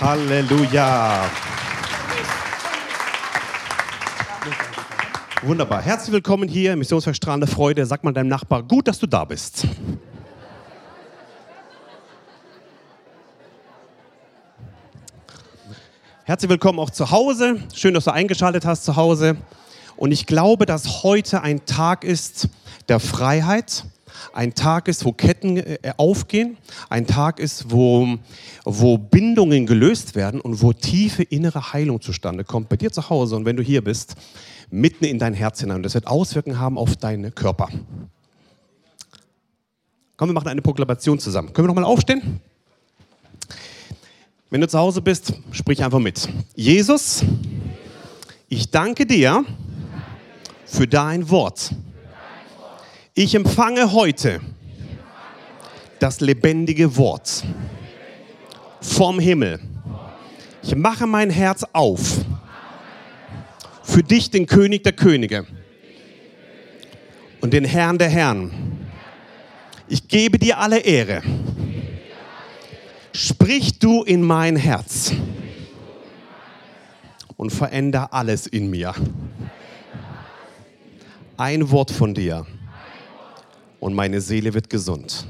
Halleluja. Wunderbar. Herzlich willkommen hier im Missionswerk Strahlende Freude. Sag mal deinem Nachbar, gut, dass du da bist. Herzlich willkommen auch zu Hause. Schön, dass du eingeschaltet hast zu Hause. Und ich glaube, dass heute ein Tag ist der Freiheit, ein Tag ist, wo Ketten äh, aufgehen, ein Tag ist, wo, wo Bindungen gelöst werden und wo tiefe innere Heilung zustande kommt bei dir zu Hause und wenn du hier bist, mitten in dein Herz hinein. Und das wird Auswirkungen haben auf deinen Körper. Komm, wir machen eine Proklamation zusammen. Können wir nochmal aufstehen? Wenn du zu Hause bist, sprich einfach mit. Jesus, ich danke dir für dein Wort. Ich empfange heute das lebendige Wort vom Himmel. Ich mache mein Herz auf für dich, den König der Könige und den Herrn der Herren. Ich gebe dir alle Ehre Sprich du in mein Herz und veränder alles in mir. Ein Wort von dir und meine Seele wird gesund.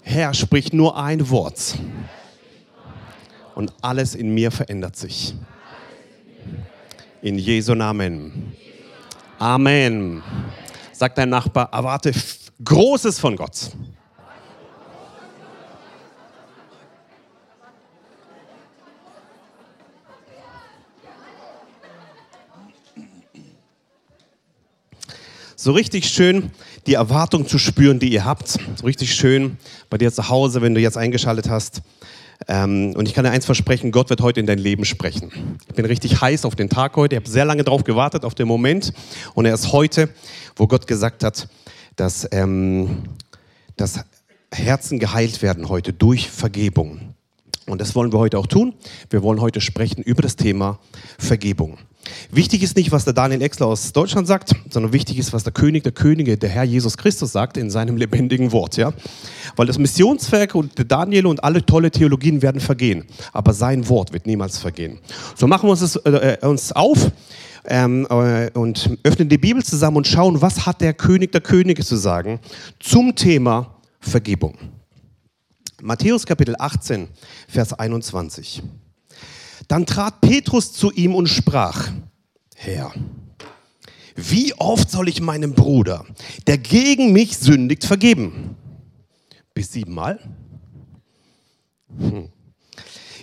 Herr, sprich nur ein Wort und alles in mir verändert sich. In Jesu Namen. Amen. Sagt dein Nachbar, erwarte Großes von Gott. So richtig schön die Erwartung zu spüren, die ihr habt. So richtig schön bei dir zu Hause, wenn du jetzt eingeschaltet hast. Ähm, und ich kann dir eins versprechen, Gott wird heute in dein Leben sprechen. Ich bin richtig heiß auf den Tag heute. Ich habe sehr lange darauf gewartet, auf den Moment. Und er ist heute, wo Gott gesagt hat, dass, ähm, dass Herzen geheilt werden heute durch Vergebung. Und das wollen wir heute auch tun. Wir wollen heute sprechen über das Thema Vergebung. Wichtig ist nicht, was der Daniel Exler aus Deutschland sagt, sondern wichtig ist, was der König der Könige, der Herr Jesus Christus sagt in seinem lebendigen Wort. Ja? Weil das Missionswerk und der Daniel und alle tolle Theologien werden vergehen, aber sein Wort wird niemals vergehen. So machen wir uns, äh, uns auf ähm, äh, und öffnen die Bibel zusammen und schauen, was hat der König der Könige zu sagen zum Thema Vergebung. Matthäus Kapitel 18, Vers 21. Dann trat Petrus zu ihm und sprach, Herr, wie oft soll ich meinem Bruder, der gegen mich sündigt, vergeben? Bis siebenmal? Hm.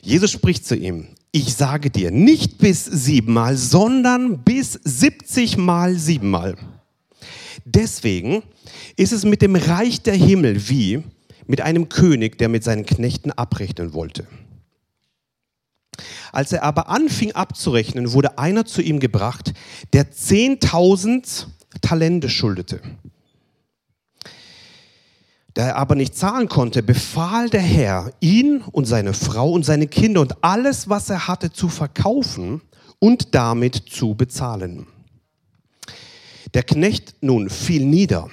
Jesus spricht zu ihm, ich sage dir, nicht bis siebenmal, sondern bis siebzigmal siebenmal. Deswegen ist es mit dem Reich der Himmel wie mit einem König, der mit seinen Knechten abrechnen wollte. Als er aber anfing abzurechnen, wurde einer zu ihm gebracht, der 10.000 Talente schuldete. Da er aber nicht zahlen konnte, befahl der Herr, ihn und seine Frau und seine Kinder und alles, was er hatte, zu verkaufen und damit zu bezahlen. Der Knecht nun fiel nieder,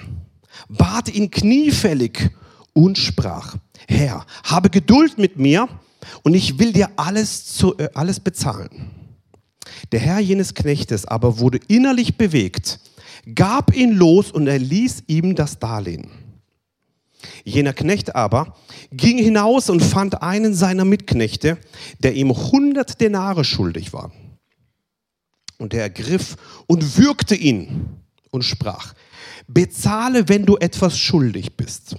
bat ihn kniefällig und sprach, Herr, habe Geduld mit mir und ich will dir alles, zu, äh, alles bezahlen. Der Herr jenes Knechtes aber wurde innerlich bewegt, gab ihn los und er ließ ihm das Darlehen. Jener Knecht aber ging hinaus und fand einen seiner Mitknechte, der ihm hundert Denare schuldig war. Und er ergriff und würgte ihn und sprach, bezahle, wenn du etwas schuldig bist.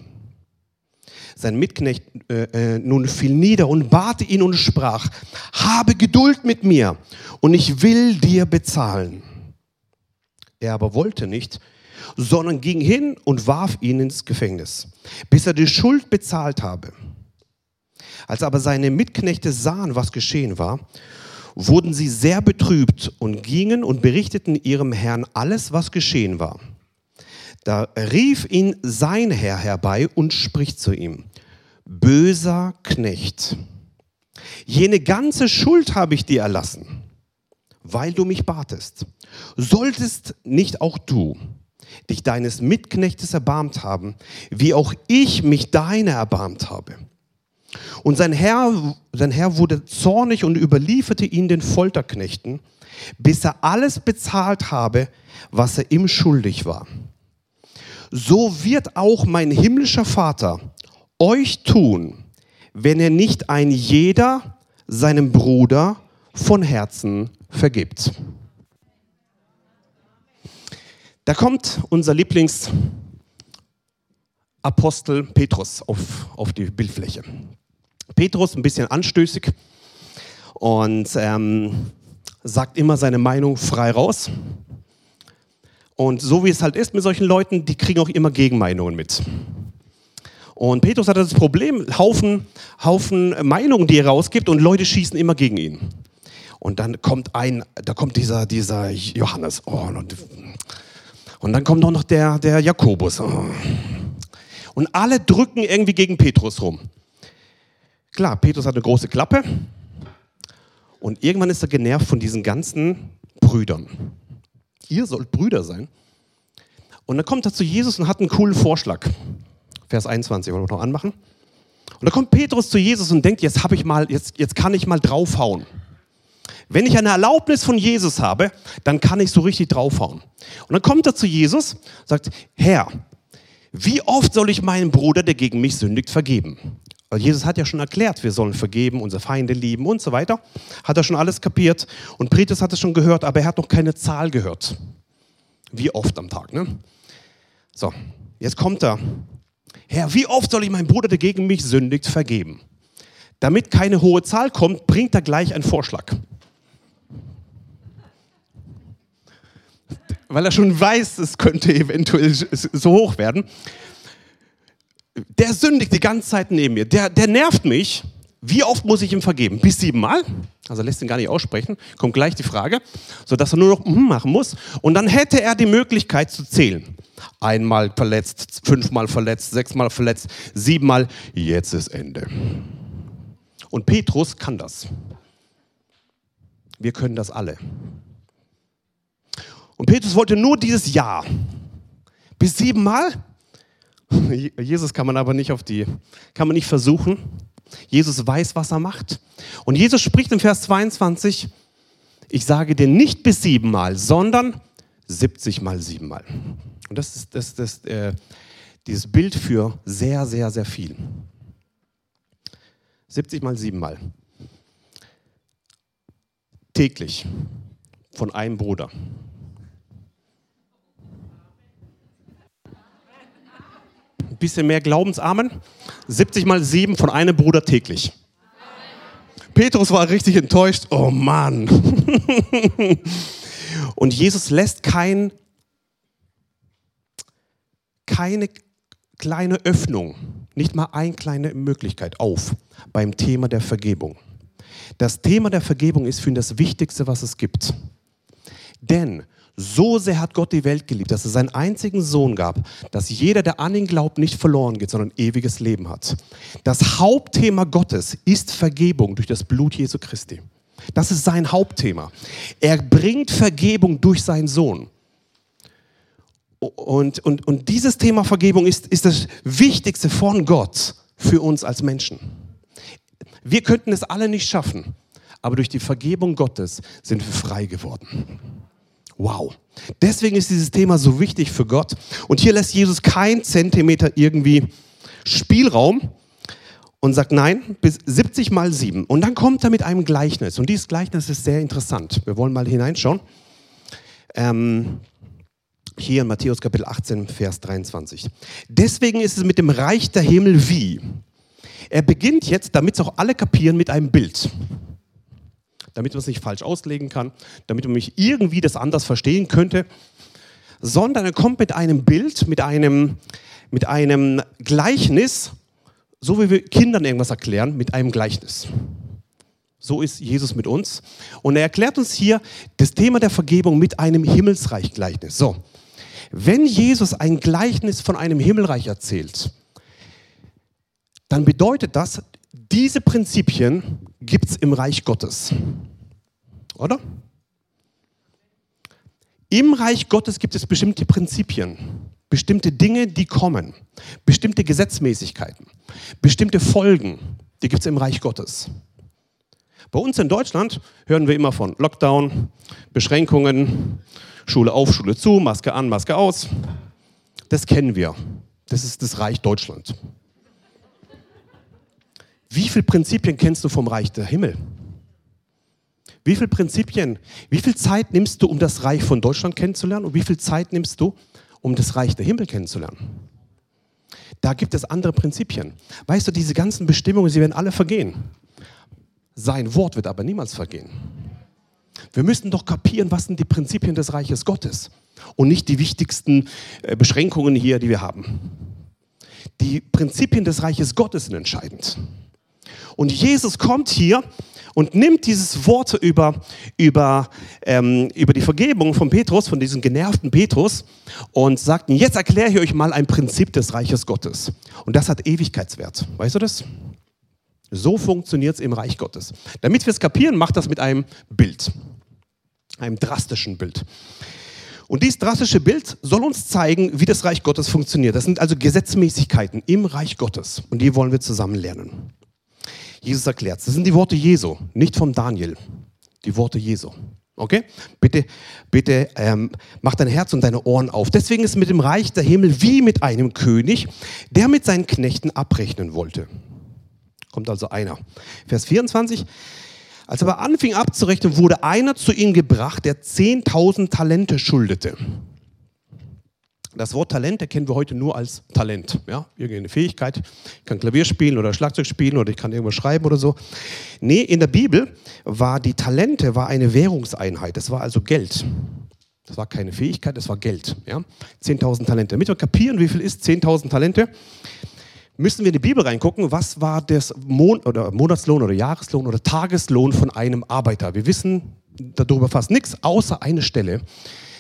Sein Mitknecht äh, äh, nun fiel nieder und bat ihn und sprach, habe Geduld mit mir und ich will dir bezahlen. Er aber wollte nicht, sondern ging hin und warf ihn ins Gefängnis, bis er die Schuld bezahlt habe. Als aber seine Mitknechte sahen, was geschehen war, wurden sie sehr betrübt und gingen und berichteten ihrem Herrn alles, was geschehen war. Da rief ihn sein Herr herbei und spricht zu ihm, böser Knecht, jene ganze Schuld habe ich dir erlassen, weil du mich batest. Solltest nicht auch du dich deines Mitknechtes erbarmt haben, wie auch ich mich deiner erbarmt habe. Und sein Herr, sein Herr wurde zornig und überlieferte ihn den Folterknechten, bis er alles bezahlt habe, was er ihm schuldig war. So wird auch mein himmlischer Vater euch tun, wenn er nicht ein jeder seinem Bruder von Herzen vergibt. Da kommt unser Lieblingsapostel Petrus auf, auf die Bildfläche. Petrus ein bisschen anstößig und ähm, sagt immer seine Meinung frei raus. Und so wie es halt ist mit solchen Leuten, die kriegen auch immer Gegenmeinungen mit. Und Petrus hat das Problem, Haufen, Haufen Meinungen, die er rausgibt und Leute schießen immer gegen ihn. Und dann kommt ein, da kommt dieser, dieser Johannes. Oh, und dann kommt auch noch der, der Jakobus. Und alle drücken irgendwie gegen Petrus rum. Klar, Petrus hat eine große Klappe. Und irgendwann ist er genervt von diesen ganzen Brüdern. Ihr sollt Brüder sein. Und dann kommt er zu Jesus und hat einen coolen Vorschlag. Vers 21 wollen wir noch anmachen. Und dann kommt Petrus zu Jesus und denkt, jetzt, ich mal, jetzt, jetzt kann ich mal draufhauen. Wenn ich eine Erlaubnis von Jesus habe, dann kann ich so richtig draufhauen. Und dann kommt er zu Jesus, sagt, Herr, wie oft soll ich meinem Bruder, der gegen mich sündigt, vergeben? Weil Jesus hat ja schon erklärt, wir sollen vergeben, unsere Feinde lieben und so weiter. Hat er schon alles kapiert. Und Petrus hat es schon gehört, aber er hat noch keine Zahl gehört. Wie oft am Tag, ne? So, jetzt kommt er. Herr, wie oft soll ich meinem Bruder, der gegen mich sündigt, vergeben? Damit keine hohe Zahl kommt, bringt er gleich einen Vorschlag. weil er schon weiß, es könnte eventuell so hoch werden. Der sündigt die ganze Zeit neben mir. Der, der nervt mich. Wie oft muss ich ihm vergeben? Bis siebenmal? Also er lässt ihn gar nicht aussprechen. Kommt gleich die Frage, sodass er nur noch mm machen muss. Und dann hätte er die Möglichkeit zu zählen. Einmal verletzt, fünfmal verletzt, sechsmal verletzt, siebenmal. Jetzt ist Ende. Und Petrus kann das. Wir können das alle. Und Petrus wollte nur dieses Ja. Bis siebenmal? Jesus kann man aber nicht auf die, kann man nicht versuchen. Jesus weiß, was er macht. Und Jesus spricht im Vers 22, ich sage dir nicht bis siebenmal, sondern 70 mal siebenmal. Und das ist, das, das, äh, dieses Bild für sehr, sehr, sehr viel. 70 mal siebenmal. Täglich von einem Bruder. Bisschen mehr Glaubensarmen. 70 mal 7 von einem Bruder täglich. Petrus war richtig enttäuscht. Oh Mann. Und Jesus lässt kein, keine kleine Öffnung, nicht mal eine kleine Möglichkeit auf beim Thema der Vergebung. Das Thema der Vergebung ist für ihn das Wichtigste, was es gibt. Denn so sehr hat Gott die Welt geliebt, dass er seinen einzigen Sohn gab, dass jeder, der an ihn glaubt, nicht verloren geht, sondern ewiges Leben hat. Das Hauptthema Gottes ist Vergebung durch das Blut Jesu Christi. Das ist sein Hauptthema. Er bringt Vergebung durch seinen Sohn. Und, und, und dieses Thema Vergebung ist, ist das Wichtigste von Gott für uns als Menschen. Wir könnten es alle nicht schaffen, aber durch die Vergebung Gottes sind wir frei geworden. Wow. Deswegen ist dieses Thema so wichtig für Gott. Und hier lässt Jesus kein Zentimeter irgendwie Spielraum und sagt nein, bis 70 mal 7. Und dann kommt er mit einem Gleichnis. Und dieses Gleichnis ist sehr interessant. Wir wollen mal hineinschauen. Ähm, hier in Matthäus Kapitel 18, Vers 23. Deswegen ist es mit dem Reich der Himmel wie. Er beginnt jetzt, damit es auch alle kapieren, mit einem Bild damit man es nicht falsch auslegen kann, damit man mich irgendwie das anders verstehen könnte, sondern er kommt mit einem Bild, mit einem, mit einem Gleichnis, so wie wir Kindern irgendwas erklären, mit einem Gleichnis. So ist Jesus mit uns. Und er erklärt uns hier das Thema der Vergebung mit einem Himmelsreich-Gleichnis. So, wenn Jesus ein Gleichnis von einem Himmelreich erzählt, dann bedeutet das, diese Prinzipien gibt es im Reich Gottes. Oder? Im Reich Gottes gibt es bestimmte Prinzipien, bestimmte Dinge, die kommen, bestimmte Gesetzmäßigkeiten, bestimmte Folgen, die gibt es im Reich Gottes. Bei uns in Deutschland hören wir immer von Lockdown, Beschränkungen, Schule auf, Schule zu, Maske an, Maske aus. Das kennen wir. Das ist das Reich Deutschland. Wie viele Prinzipien kennst du vom Reich der Himmel? Wie viele Prinzipien, wie viel Zeit nimmst du, um das Reich von Deutschland kennenzulernen und wie viel Zeit nimmst du, um das Reich der Himmel kennenzulernen? Da gibt es andere Prinzipien. Weißt du, diese ganzen Bestimmungen, sie werden alle vergehen. Sein Wort wird aber niemals vergehen. Wir müssen doch kapieren, was sind die Prinzipien des Reiches Gottes und nicht die wichtigsten äh, Beschränkungen hier, die wir haben. Die Prinzipien des Reiches Gottes sind entscheidend. Und Jesus kommt hier und nimmt dieses Wort über, über, ähm, über die Vergebung von Petrus, von diesem genervten Petrus, und sagt, jetzt erkläre ich euch mal ein Prinzip des Reiches Gottes. Und das hat Ewigkeitswert. Weißt du das? So funktioniert es im Reich Gottes. Damit wir es kapieren, macht das mit einem Bild, einem drastischen Bild. Und dieses drastische Bild soll uns zeigen, wie das Reich Gottes funktioniert. Das sind also Gesetzmäßigkeiten im Reich Gottes. Und die wollen wir zusammen lernen. Jesus erklärt Das sind die Worte Jesu, nicht vom Daniel. Die Worte Jesu. Okay? Bitte, bitte ähm, mach dein Herz und deine Ohren auf. Deswegen ist mit dem Reich der Himmel wie mit einem König, der mit seinen Knechten abrechnen wollte. Kommt also einer. Vers 24. Als er aber anfing abzurechnen, wurde einer zu ihm gebracht, der 10.000 Talente schuldete. Das Wort Talent erkennen wir heute nur als Talent. Ja? Irgendeine Fähigkeit. Ich kann Klavier spielen oder Schlagzeug spielen oder ich kann irgendwas schreiben oder so. Nee, in der Bibel war die Talente war eine Währungseinheit. Das war also Geld. Das war keine Fähigkeit, das war Geld. Ja? 10.000 Talente. Damit wir kapieren, wie viel ist 10.000 Talente, müssen wir in die Bibel reingucken, was war das Mon oder Monatslohn oder Jahreslohn oder Tageslohn von einem Arbeiter. Wir wissen darüber fast nichts, außer eine Stelle.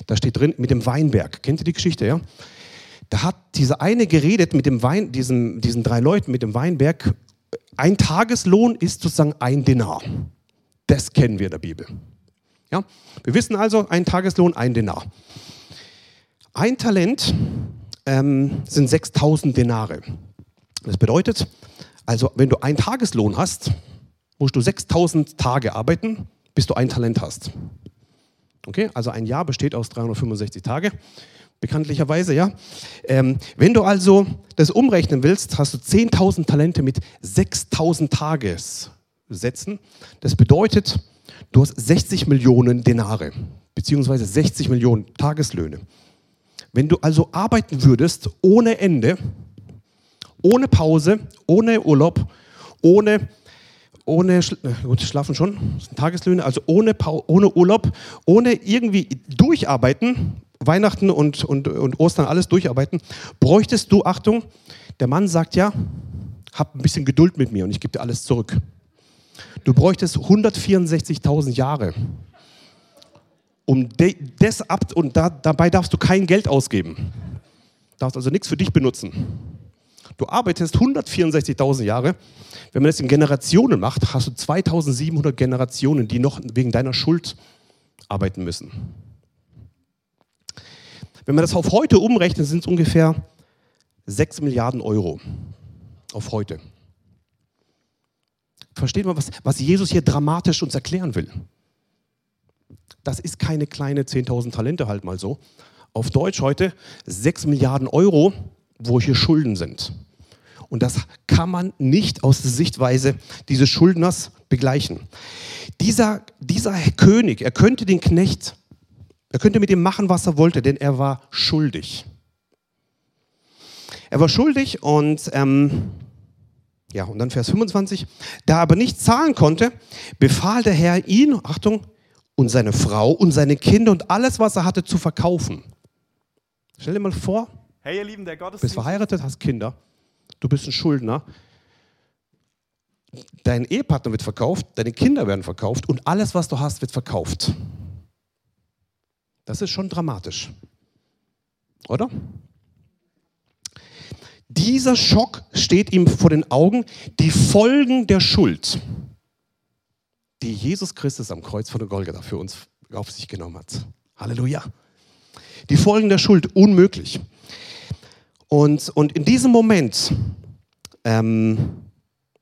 Da steht drin mit dem Weinberg. Kennt ihr die Geschichte, ja? Da hat dieser eine geredet mit dem Wein, diesen, diesen drei Leuten mit dem Weinberg. Ein Tageslohn ist sozusagen ein Dinar. Das kennen wir in der Bibel. Ja? Wir wissen also, ein Tageslohn, ein Dinar. Ein Talent ähm, sind 6000 Denare. Das bedeutet, also wenn du einen Tageslohn hast, musst du 6000 Tage arbeiten, bis du ein Talent hast. Okay, also ein Jahr besteht aus 365 Tage, bekanntlicherweise, ja. Ähm, wenn du also das umrechnen willst, hast du 10.000 Talente mit 6.000 Tagessätzen. Das bedeutet, du hast 60 Millionen Denare, beziehungsweise 60 Millionen Tageslöhne. Wenn du also arbeiten würdest ohne Ende, ohne Pause, ohne Urlaub, ohne ohne, gut, schlafen schon, das sind Tageslöhne, also ohne, ohne Urlaub, ohne irgendwie durcharbeiten, Weihnachten und, und, und Ostern alles durcharbeiten, bräuchtest du, Achtung, der Mann sagt ja, hab ein bisschen Geduld mit mir und ich gebe dir alles zurück. Du bräuchtest 164.000 Jahre, um das ab und da, dabei darfst du kein Geld ausgeben. Darfst also nichts für dich benutzen. Du arbeitest 164.000 Jahre. Wenn man das in Generationen macht, hast du 2700 Generationen, die noch wegen deiner Schuld arbeiten müssen. Wenn man das auf heute umrechnet, sind es ungefähr 6 Milliarden Euro. Auf heute. Versteht man, was, was Jesus hier dramatisch uns erklären will? Das ist keine kleine 10.000 Talente halt mal so. Auf Deutsch heute 6 Milliarden Euro, wo hier Schulden sind. Und das kann man nicht aus der Sichtweise dieses Schuldners begleichen. Dieser, dieser König, er könnte den Knecht, er könnte mit ihm machen, was er wollte, denn er war schuldig. Er war schuldig und ähm, ja, und dann Vers 25, da er aber nicht zahlen konnte, befahl der Herr ihn, Achtung, und seine Frau und seine Kinder und alles, was er hatte, zu verkaufen. Stell dir mal vor, hey, ihr Lieben, der Gottesdienst. bist verheiratet, hast Kinder du bist ein Schuldner. Dein Ehepartner wird verkauft, deine Kinder werden verkauft und alles, was du hast, wird verkauft. Das ist schon dramatisch. Oder? Dieser Schock steht ihm vor den Augen, die Folgen der Schuld, die Jesus Christus am Kreuz von der Golgatha für uns auf sich genommen hat. Halleluja. Die Folgen der Schuld, unmöglich. Und, und in diesem Moment ähm,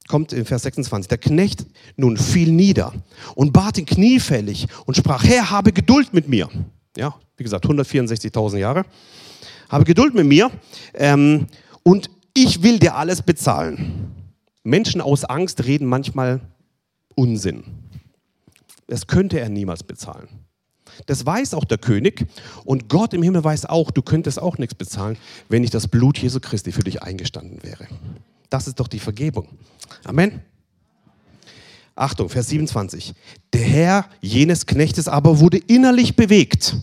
kommt in Vers 26, der Knecht nun fiel nieder und bat ihn kniefällig und sprach, Herr, habe Geduld mit mir. Ja, wie gesagt, 164.000 Jahre. Habe Geduld mit mir ähm, und ich will dir alles bezahlen. Menschen aus Angst reden manchmal Unsinn. Das könnte er niemals bezahlen. Das weiß auch der König und Gott im Himmel weiß auch, du könntest auch nichts bezahlen, wenn nicht das Blut Jesu Christi für dich eingestanden wäre. Das ist doch die Vergebung. Amen. Achtung, Vers 27. Der Herr jenes Knechtes aber wurde innerlich bewegt,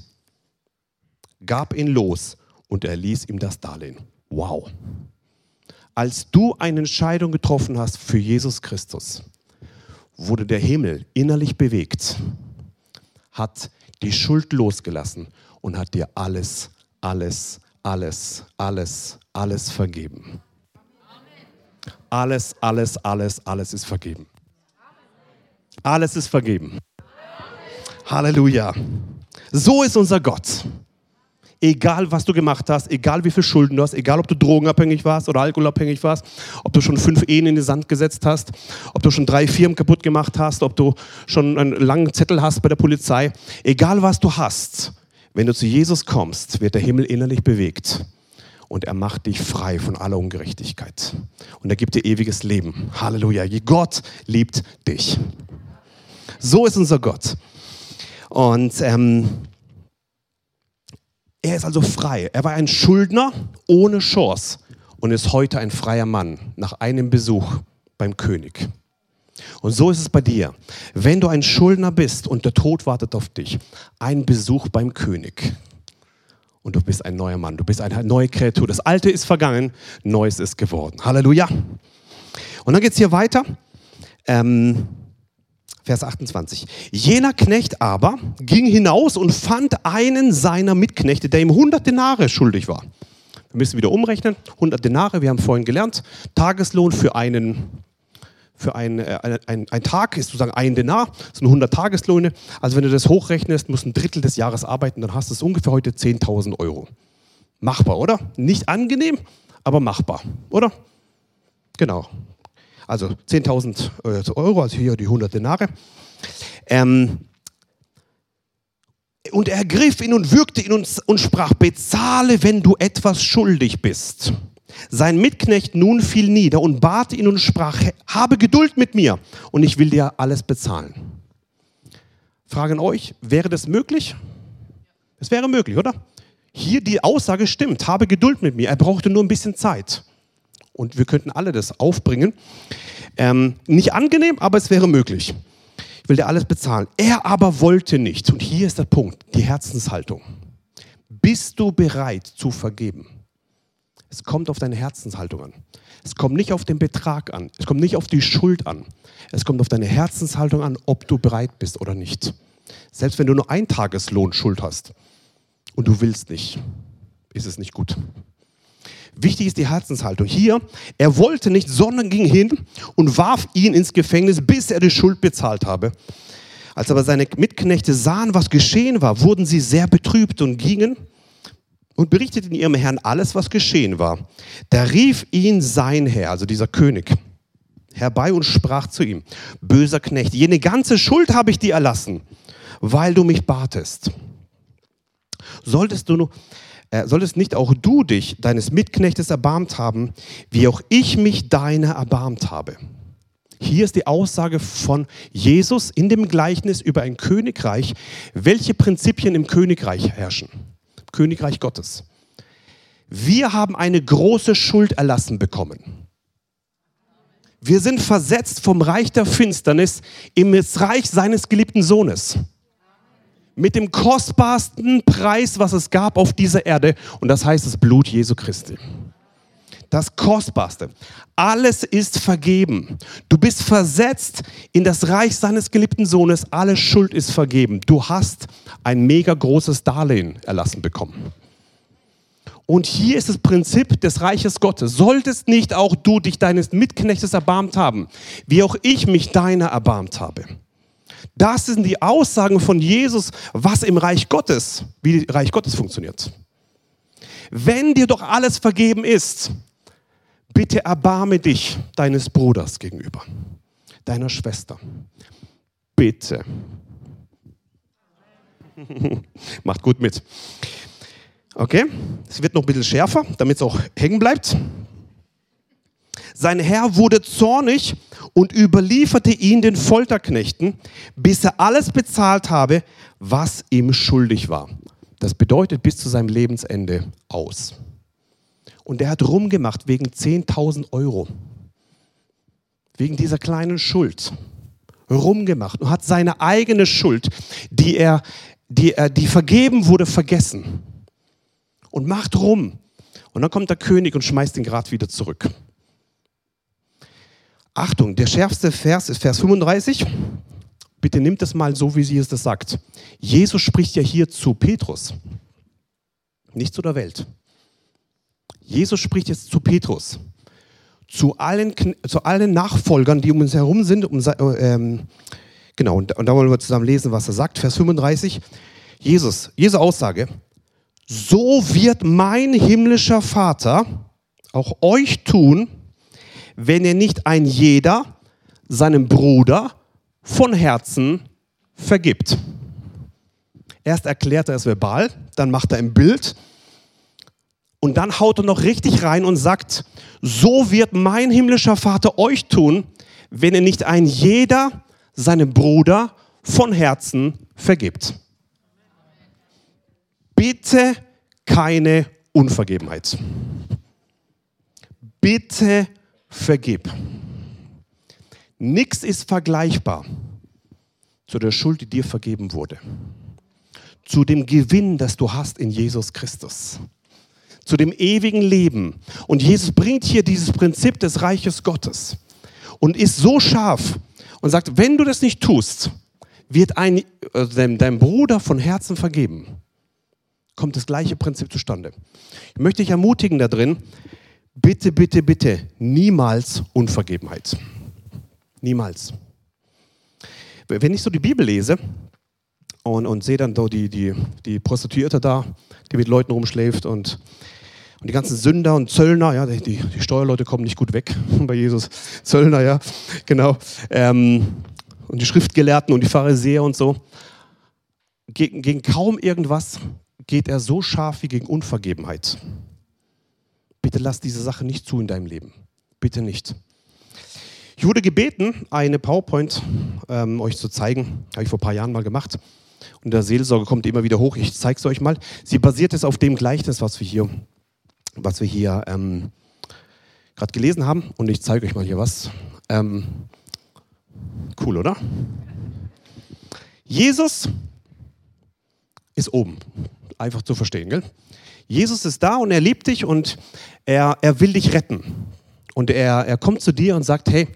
gab ihn los und er ließ ihm das Darlehen. Wow. Als du eine Entscheidung getroffen hast für Jesus Christus, wurde der Himmel innerlich bewegt, hat die Schuld losgelassen und hat dir alles, alles, alles, alles, alles vergeben. Alles, alles, alles, alles ist vergeben. Alles ist vergeben. Halleluja. So ist unser Gott. Egal, was du gemacht hast, egal wie viel Schulden du hast, egal, ob du drogenabhängig warst oder alkoholabhängig warst, ob du schon fünf Ehen in den Sand gesetzt hast, ob du schon drei Firmen kaputt gemacht hast, ob du schon einen langen Zettel hast bei der Polizei, egal, was du hast, wenn du zu Jesus kommst, wird der Himmel innerlich bewegt und er macht dich frei von aller Ungerechtigkeit. Und er gibt dir ewiges Leben. Halleluja. Gott liebt dich. So ist unser Gott. Und ähm, er ist also frei. Er war ein Schuldner ohne Chance und ist heute ein freier Mann nach einem Besuch beim König. Und so ist es bei dir. Wenn du ein Schuldner bist und der Tod wartet auf dich, ein Besuch beim König. Und du bist ein neuer Mann, du bist eine neue Kreatur. Das Alte ist vergangen, Neues ist geworden. Halleluja. Und dann geht es hier weiter. Ähm, Vers 28. Jener Knecht aber ging hinaus und fand einen seiner Mitknechte, der ihm 100 Denare schuldig war. Wir müssen wieder umrechnen. 100 Denare, wir haben vorhin gelernt, Tageslohn für einen für einen, äh, ein, ein, Tag ist sozusagen ein Denar, das sind 100 Tageslöhne. Also wenn du das hochrechnest, musst ein Drittel des Jahres arbeiten, dann hast du ungefähr heute 10.000 Euro. Machbar, oder? Nicht angenehm, aber machbar, oder? Genau, also 10.000 äh, Euro, also hier die 100 Denare. Ähm, und er ergriff ihn und würgte ihn und, und sprach, bezahle, wenn du etwas schuldig bist. Sein Mitknecht nun fiel nieder und bat ihn und sprach, habe Geduld mit mir und ich will dir alles bezahlen. Fragen euch, wäre das möglich? Es wäre möglich, oder? Hier die Aussage stimmt, habe Geduld mit mir. Er brauchte nur ein bisschen Zeit und wir könnten alle das aufbringen. Ähm, nicht angenehm, aber es wäre möglich. Ich will dir alles bezahlen. Er aber wollte nicht. Und hier ist der Punkt, die Herzenshaltung. Bist du bereit zu vergeben? Es kommt auf deine Herzenshaltung an. Es kommt nicht auf den Betrag an. Es kommt nicht auf die Schuld an. Es kommt auf deine Herzenshaltung an, ob du bereit bist oder nicht. Selbst wenn du nur ein Tageslohn Schuld hast und du willst nicht, ist es nicht gut. Wichtig ist die Herzenshaltung. Hier, er wollte nicht, sondern ging hin und warf ihn ins Gefängnis, bis er die Schuld bezahlt habe. Als aber seine Mitknechte sahen, was geschehen war, wurden sie sehr betrübt und gingen und berichteten ihrem Herrn alles, was geschehen war. Da rief ihn sein Herr, also dieser König, herbei und sprach zu ihm, böser Knecht, jene ganze Schuld habe ich dir erlassen, weil du mich batest. Solltest du nur solltest nicht auch du dich deines Mitknechtes erbarmt haben, wie auch ich mich deiner erbarmt habe? Hier ist die Aussage von Jesus in dem Gleichnis über ein Königreich, welche Prinzipien im Königreich herrschen. Königreich Gottes. Wir haben eine große Schuld erlassen bekommen. Wir sind versetzt vom Reich der Finsternis im Reich seines geliebten Sohnes mit dem kostbarsten Preis, was es gab auf dieser Erde. Und das heißt das Blut Jesu Christi. Das Kostbarste. Alles ist vergeben. Du bist versetzt in das Reich seines geliebten Sohnes. Alle Schuld ist vergeben. Du hast ein mega großes Darlehen erlassen bekommen. Und hier ist das Prinzip des Reiches Gottes. Solltest nicht auch du dich deines Mitknechtes erbarmt haben, wie auch ich mich deiner erbarmt habe. Das sind die Aussagen von Jesus, was im Reich Gottes, wie Reich Gottes funktioniert. Wenn dir doch alles vergeben ist, bitte erbarme dich deines Bruders gegenüber, deiner Schwester. Bitte. Macht gut mit. Okay, es wird noch ein bisschen schärfer, damit es auch hängen bleibt. Sein Herr wurde zornig und überlieferte ihn den Folterknechten, bis er alles bezahlt habe, was ihm schuldig war. Das bedeutet bis zu seinem Lebensende aus. Und er hat rumgemacht wegen 10.000 Euro. Wegen dieser kleinen Schuld. Rumgemacht und hat seine eigene Schuld, die er, die er, die vergeben wurde, vergessen. Und macht rum. Und dann kommt der König und schmeißt ihn gerade wieder zurück. Achtung, der schärfste Vers ist Vers 35. Bitte nimmt es mal so, wie sie es das sagt. Jesus spricht ja hier zu Petrus, nicht zu der Welt. Jesus spricht jetzt zu Petrus, zu allen, zu allen Nachfolgern, die um uns herum sind. Um, ähm, genau, und, und da wollen wir zusammen lesen, was er sagt. Vers 35. Jesus, Jesu Aussage. So wird mein himmlischer Vater auch euch tun, wenn er nicht ein jeder seinem Bruder von Herzen vergibt. Erst erklärt er es verbal, dann macht er ein Bild und dann haut er noch richtig rein und sagt, so wird mein himmlischer Vater euch tun, wenn er nicht ein jeder seinem Bruder von Herzen vergibt. Bitte keine Unvergebenheit. Bitte vergib. Nichts ist vergleichbar zu der Schuld, die dir vergeben wurde. Zu dem Gewinn, das du hast in Jesus Christus. Zu dem ewigen Leben. Und Jesus bringt hier dieses Prinzip des Reiches Gottes und ist so scharf und sagt, wenn du das nicht tust, wird ein, dein, dein Bruder von Herzen vergeben. Kommt das gleiche Prinzip zustande. Ich möchte dich ermutigen da drin, bitte, bitte, bitte, niemals Unvergebenheit. Niemals. Wenn ich so die Bibel lese und, und sehe dann so die, die, die Prostituierte da, die mit Leuten rumschläft und, und die ganzen Sünder und Zöllner, ja, die, die Steuerleute kommen nicht gut weg bei Jesus. Zöllner, ja, genau. Ähm, und die Schriftgelehrten und die Pharisäer und so. Gegen, gegen kaum irgendwas geht er so scharf wie gegen Unvergebenheit. Bitte lass diese Sache nicht zu in deinem Leben. Bitte nicht. Ich wurde gebeten, eine PowerPoint ähm, euch zu zeigen. Habe ich vor ein paar Jahren mal gemacht. Und der Seelsorge kommt immer wieder hoch. Ich zeige es euch mal. Sie basiert jetzt auf dem Gleichnis, was wir hier, was wir hier ähm, gerade gelesen haben. Und ich zeige euch mal hier was. Ähm, cool, oder? Jesus ist oben. Einfach zu verstehen, gell? Jesus ist da und er liebt dich und er, er will dich retten. Und er, er kommt zu dir und sagt, hey,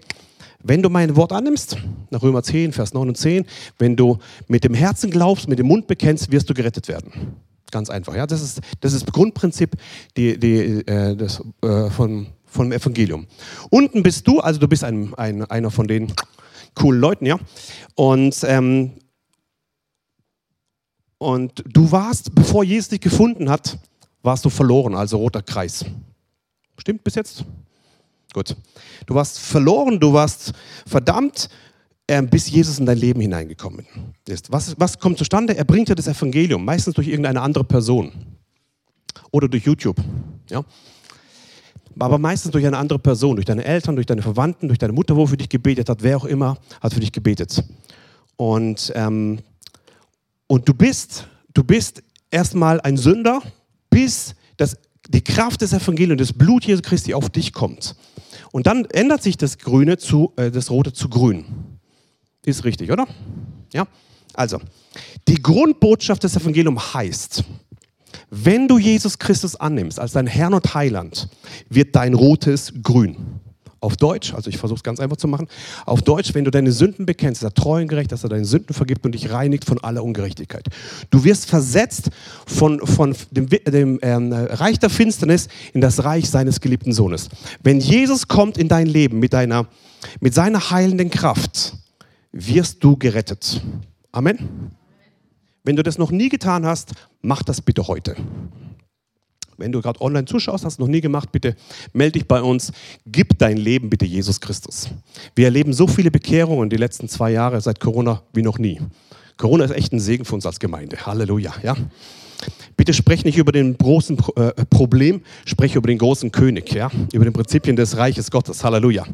wenn du mein Wort annimmst, nach Römer 10, Vers 9 und 10, wenn du mit dem Herzen glaubst, mit dem Mund bekennst, wirst du gerettet werden. Ganz einfach. Ja? Das, ist, das ist Grundprinzip die, die, äh, das, äh, von, vom Evangelium. Unten bist du, also du bist ein, ein, einer von den coolen Leuten, ja. Und, ähm, und du warst, bevor Jesus dich gefunden hat, warst du verloren, also roter Kreis. Stimmt bis jetzt? Gut. Du warst verloren, du warst verdammt, äh, bis Jesus in dein Leben hineingekommen ist. Was, was kommt zustande? Er bringt dir das Evangelium, meistens durch irgendeine andere Person oder durch YouTube. Ja? Aber meistens durch eine andere Person, durch deine Eltern, durch deine Verwandten, durch deine Mutter, wo für dich gebetet hat, wer auch immer, hat für dich gebetet. Und, ähm, und du bist, du bist erstmal ein Sünder, bis das, die Kraft des Evangeliums, das Blut Jesu Christi auf dich kommt. Und dann ändert sich das Grüne zu, äh, das Rote zu Grün. Ist richtig, oder? Ja? Also, die Grundbotschaft des Evangeliums heißt, wenn du Jesus Christus annimmst als dein Herrn und Heiland, wird dein Rotes grün. Auf Deutsch, also ich versuche es ganz einfach zu machen, auf Deutsch, wenn du deine Sünden bekennst, ist er treu und gerecht, dass er deine Sünden vergibt und dich reinigt von aller Ungerechtigkeit. Du wirst versetzt von, von dem, dem ähm, Reich der Finsternis in das Reich seines geliebten Sohnes. Wenn Jesus kommt in dein Leben mit, deiner, mit seiner heilenden Kraft, wirst du gerettet. Amen. Wenn du das noch nie getan hast, mach das bitte heute. Wenn du gerade online zuschaust, hast du noch nie gemacht, bitte melde dich bei uns. Gib dein Leben bitte Jesus Christus. Wir erleben so viele Bekehrungen die letzten zwei Jahre seit Corona wie noch nie. Corona ist echt ein Segen für uns als Gemeinde. Halleluja. Ja? Bitte sprech nicht über den großen äh, Problem, sprech über den großen König, ja? über den Prinzipien des Reiches Gottes. Halleluja.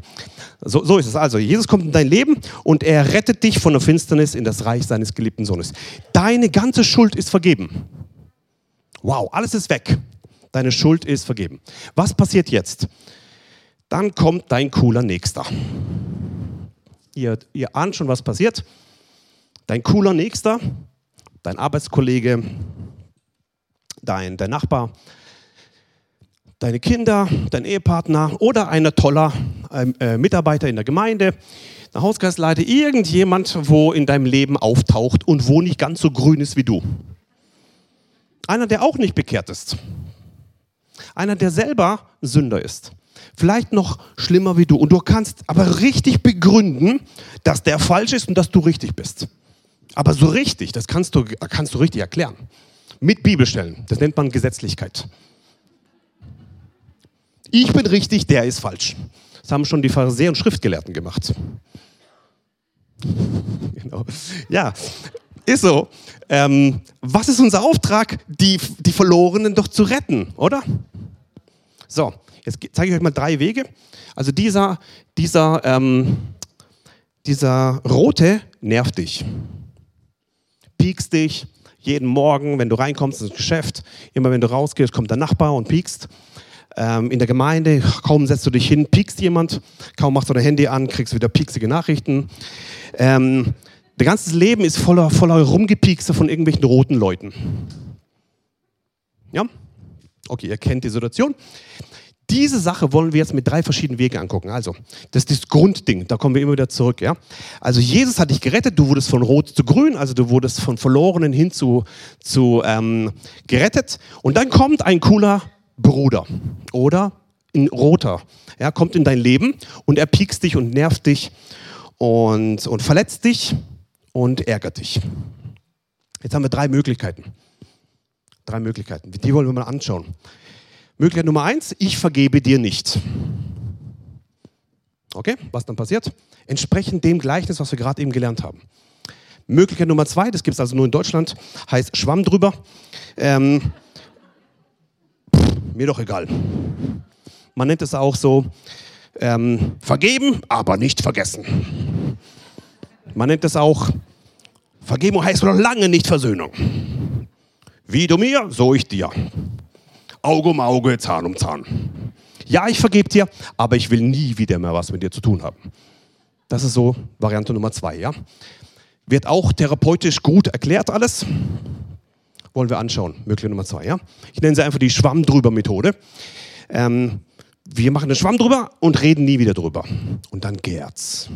So, so ist es also. Jesus kommt in dein Leben und er rettet dich von der Finsternis in das Reich seines geliebten Sohnes. Deine ganze Schuld ist vergeben. Wow, alles ist weg. Deine Schuld ist vergeben. Was passiert jetzt? Dann kommt dein cooler Nächster. Ihr, ihr ahnt schon, was passiert. Dein cooler Nächster, dein Arbeitskollege, dein, dein Nachbar, deine Kinder, dein Ehepartner oder ein toller ähm, äh, Mitarbeiter in der Gemeinde, der Hauskreisleiter, irgendjemand, wo in deinem Leben auftaucht und wo nicht ganz so grün ist wie du. Einer, der auch nicht bekehrt ist. Einer, der selber Sünder ist. Vielleicht noch schlimmer wie du. Und du kannst aber richtig begründen, dass der falsch ist und dass du richtig bist. Aber so richtig, das kannst du, kannst du richtig erklären. Mit Bibelstellen. Das nennt man Gesetzlichkeit. Ich bin richtig, der ist falsch. Das haben schon die Pharisäer und Schriftgelehrten gemacht. genau. Ja, ist so. Ähm, was ist unser Auftrag? Die, die Verlorenen doch zu retten, oder? So, jetzt zeige ich euch mal drei Wege. Also dieser, dieser, ähm, dieser rote nervt dich, piekst dich, jeden Morgen, wenn du reinkommst ins Geschäft, immer wenn du rausgehst, kommt der Nachbar und piekst. Ähm, in der Gemeinde, kaum setzt du dich hin, piekst jemand, kaum machst du dein Handy an, kriegst wieder pieksige Nachrichten. Ähm, dein ganzes Leben ist voller, voller Rumgepiekste von irgendwelchen roten Leuten. Ja? Okay, ihr kennt die Situation. Diese Sache wollen wir jetzt mit drei verschiedenen Wegen angucken. Also, das ist das Grundding, da kommen wir immer wieder zurück. Ja? Also, Jesus hat dich gerettet, du wurdest von Rot zu Grün, also du wurdest von Verlorenen hin zu, zu ähm, gerettet. Und dann kommt ein cooler Bruder oder ein Roter, ja, kommt in dein Leben und er piekst dich und nervt dich und, und verletzt dich und ärgert dich. Jetzt haben wir drei Möglichkeiten. Drei Möglichkeiten. Die wollen wir mal anschauen. Möglichkeit Nummer eins, ich vergebe dir nicht. Okay, was dann passiert? Entsprechend dem Gleichnis, was wir gerade eben gelernt haben. Möglichkeit Nummer zwei, das gibt es also nur in Deutschland, heißt Schwamm drüber. Ähm, pff, mir doch egal. Man nennt es auch so, ähm, vergeben, aber nicht vergessen. Man nennt es auch, Vergebung heißt noch lange nicht Versöhnung. Wie du mir, so ich dir. Auge um Auge, Zahn um Zahn. Ja, ich vergebe dir, aber ich will nie wieder mehr was mit dir zu tun haben. Das ist so Variante Nummer zwei, ja. Wird auch therapeutisch gut erklärt alles. Wollen wir anschauen, Möglichkeit Nummer zwei, ja. Ich nenne sie einfach die Schwamm drüber Methode. Ähm, wir machen einen Schwamm drüber und reden nie wieder drüber. Und dann gärt's.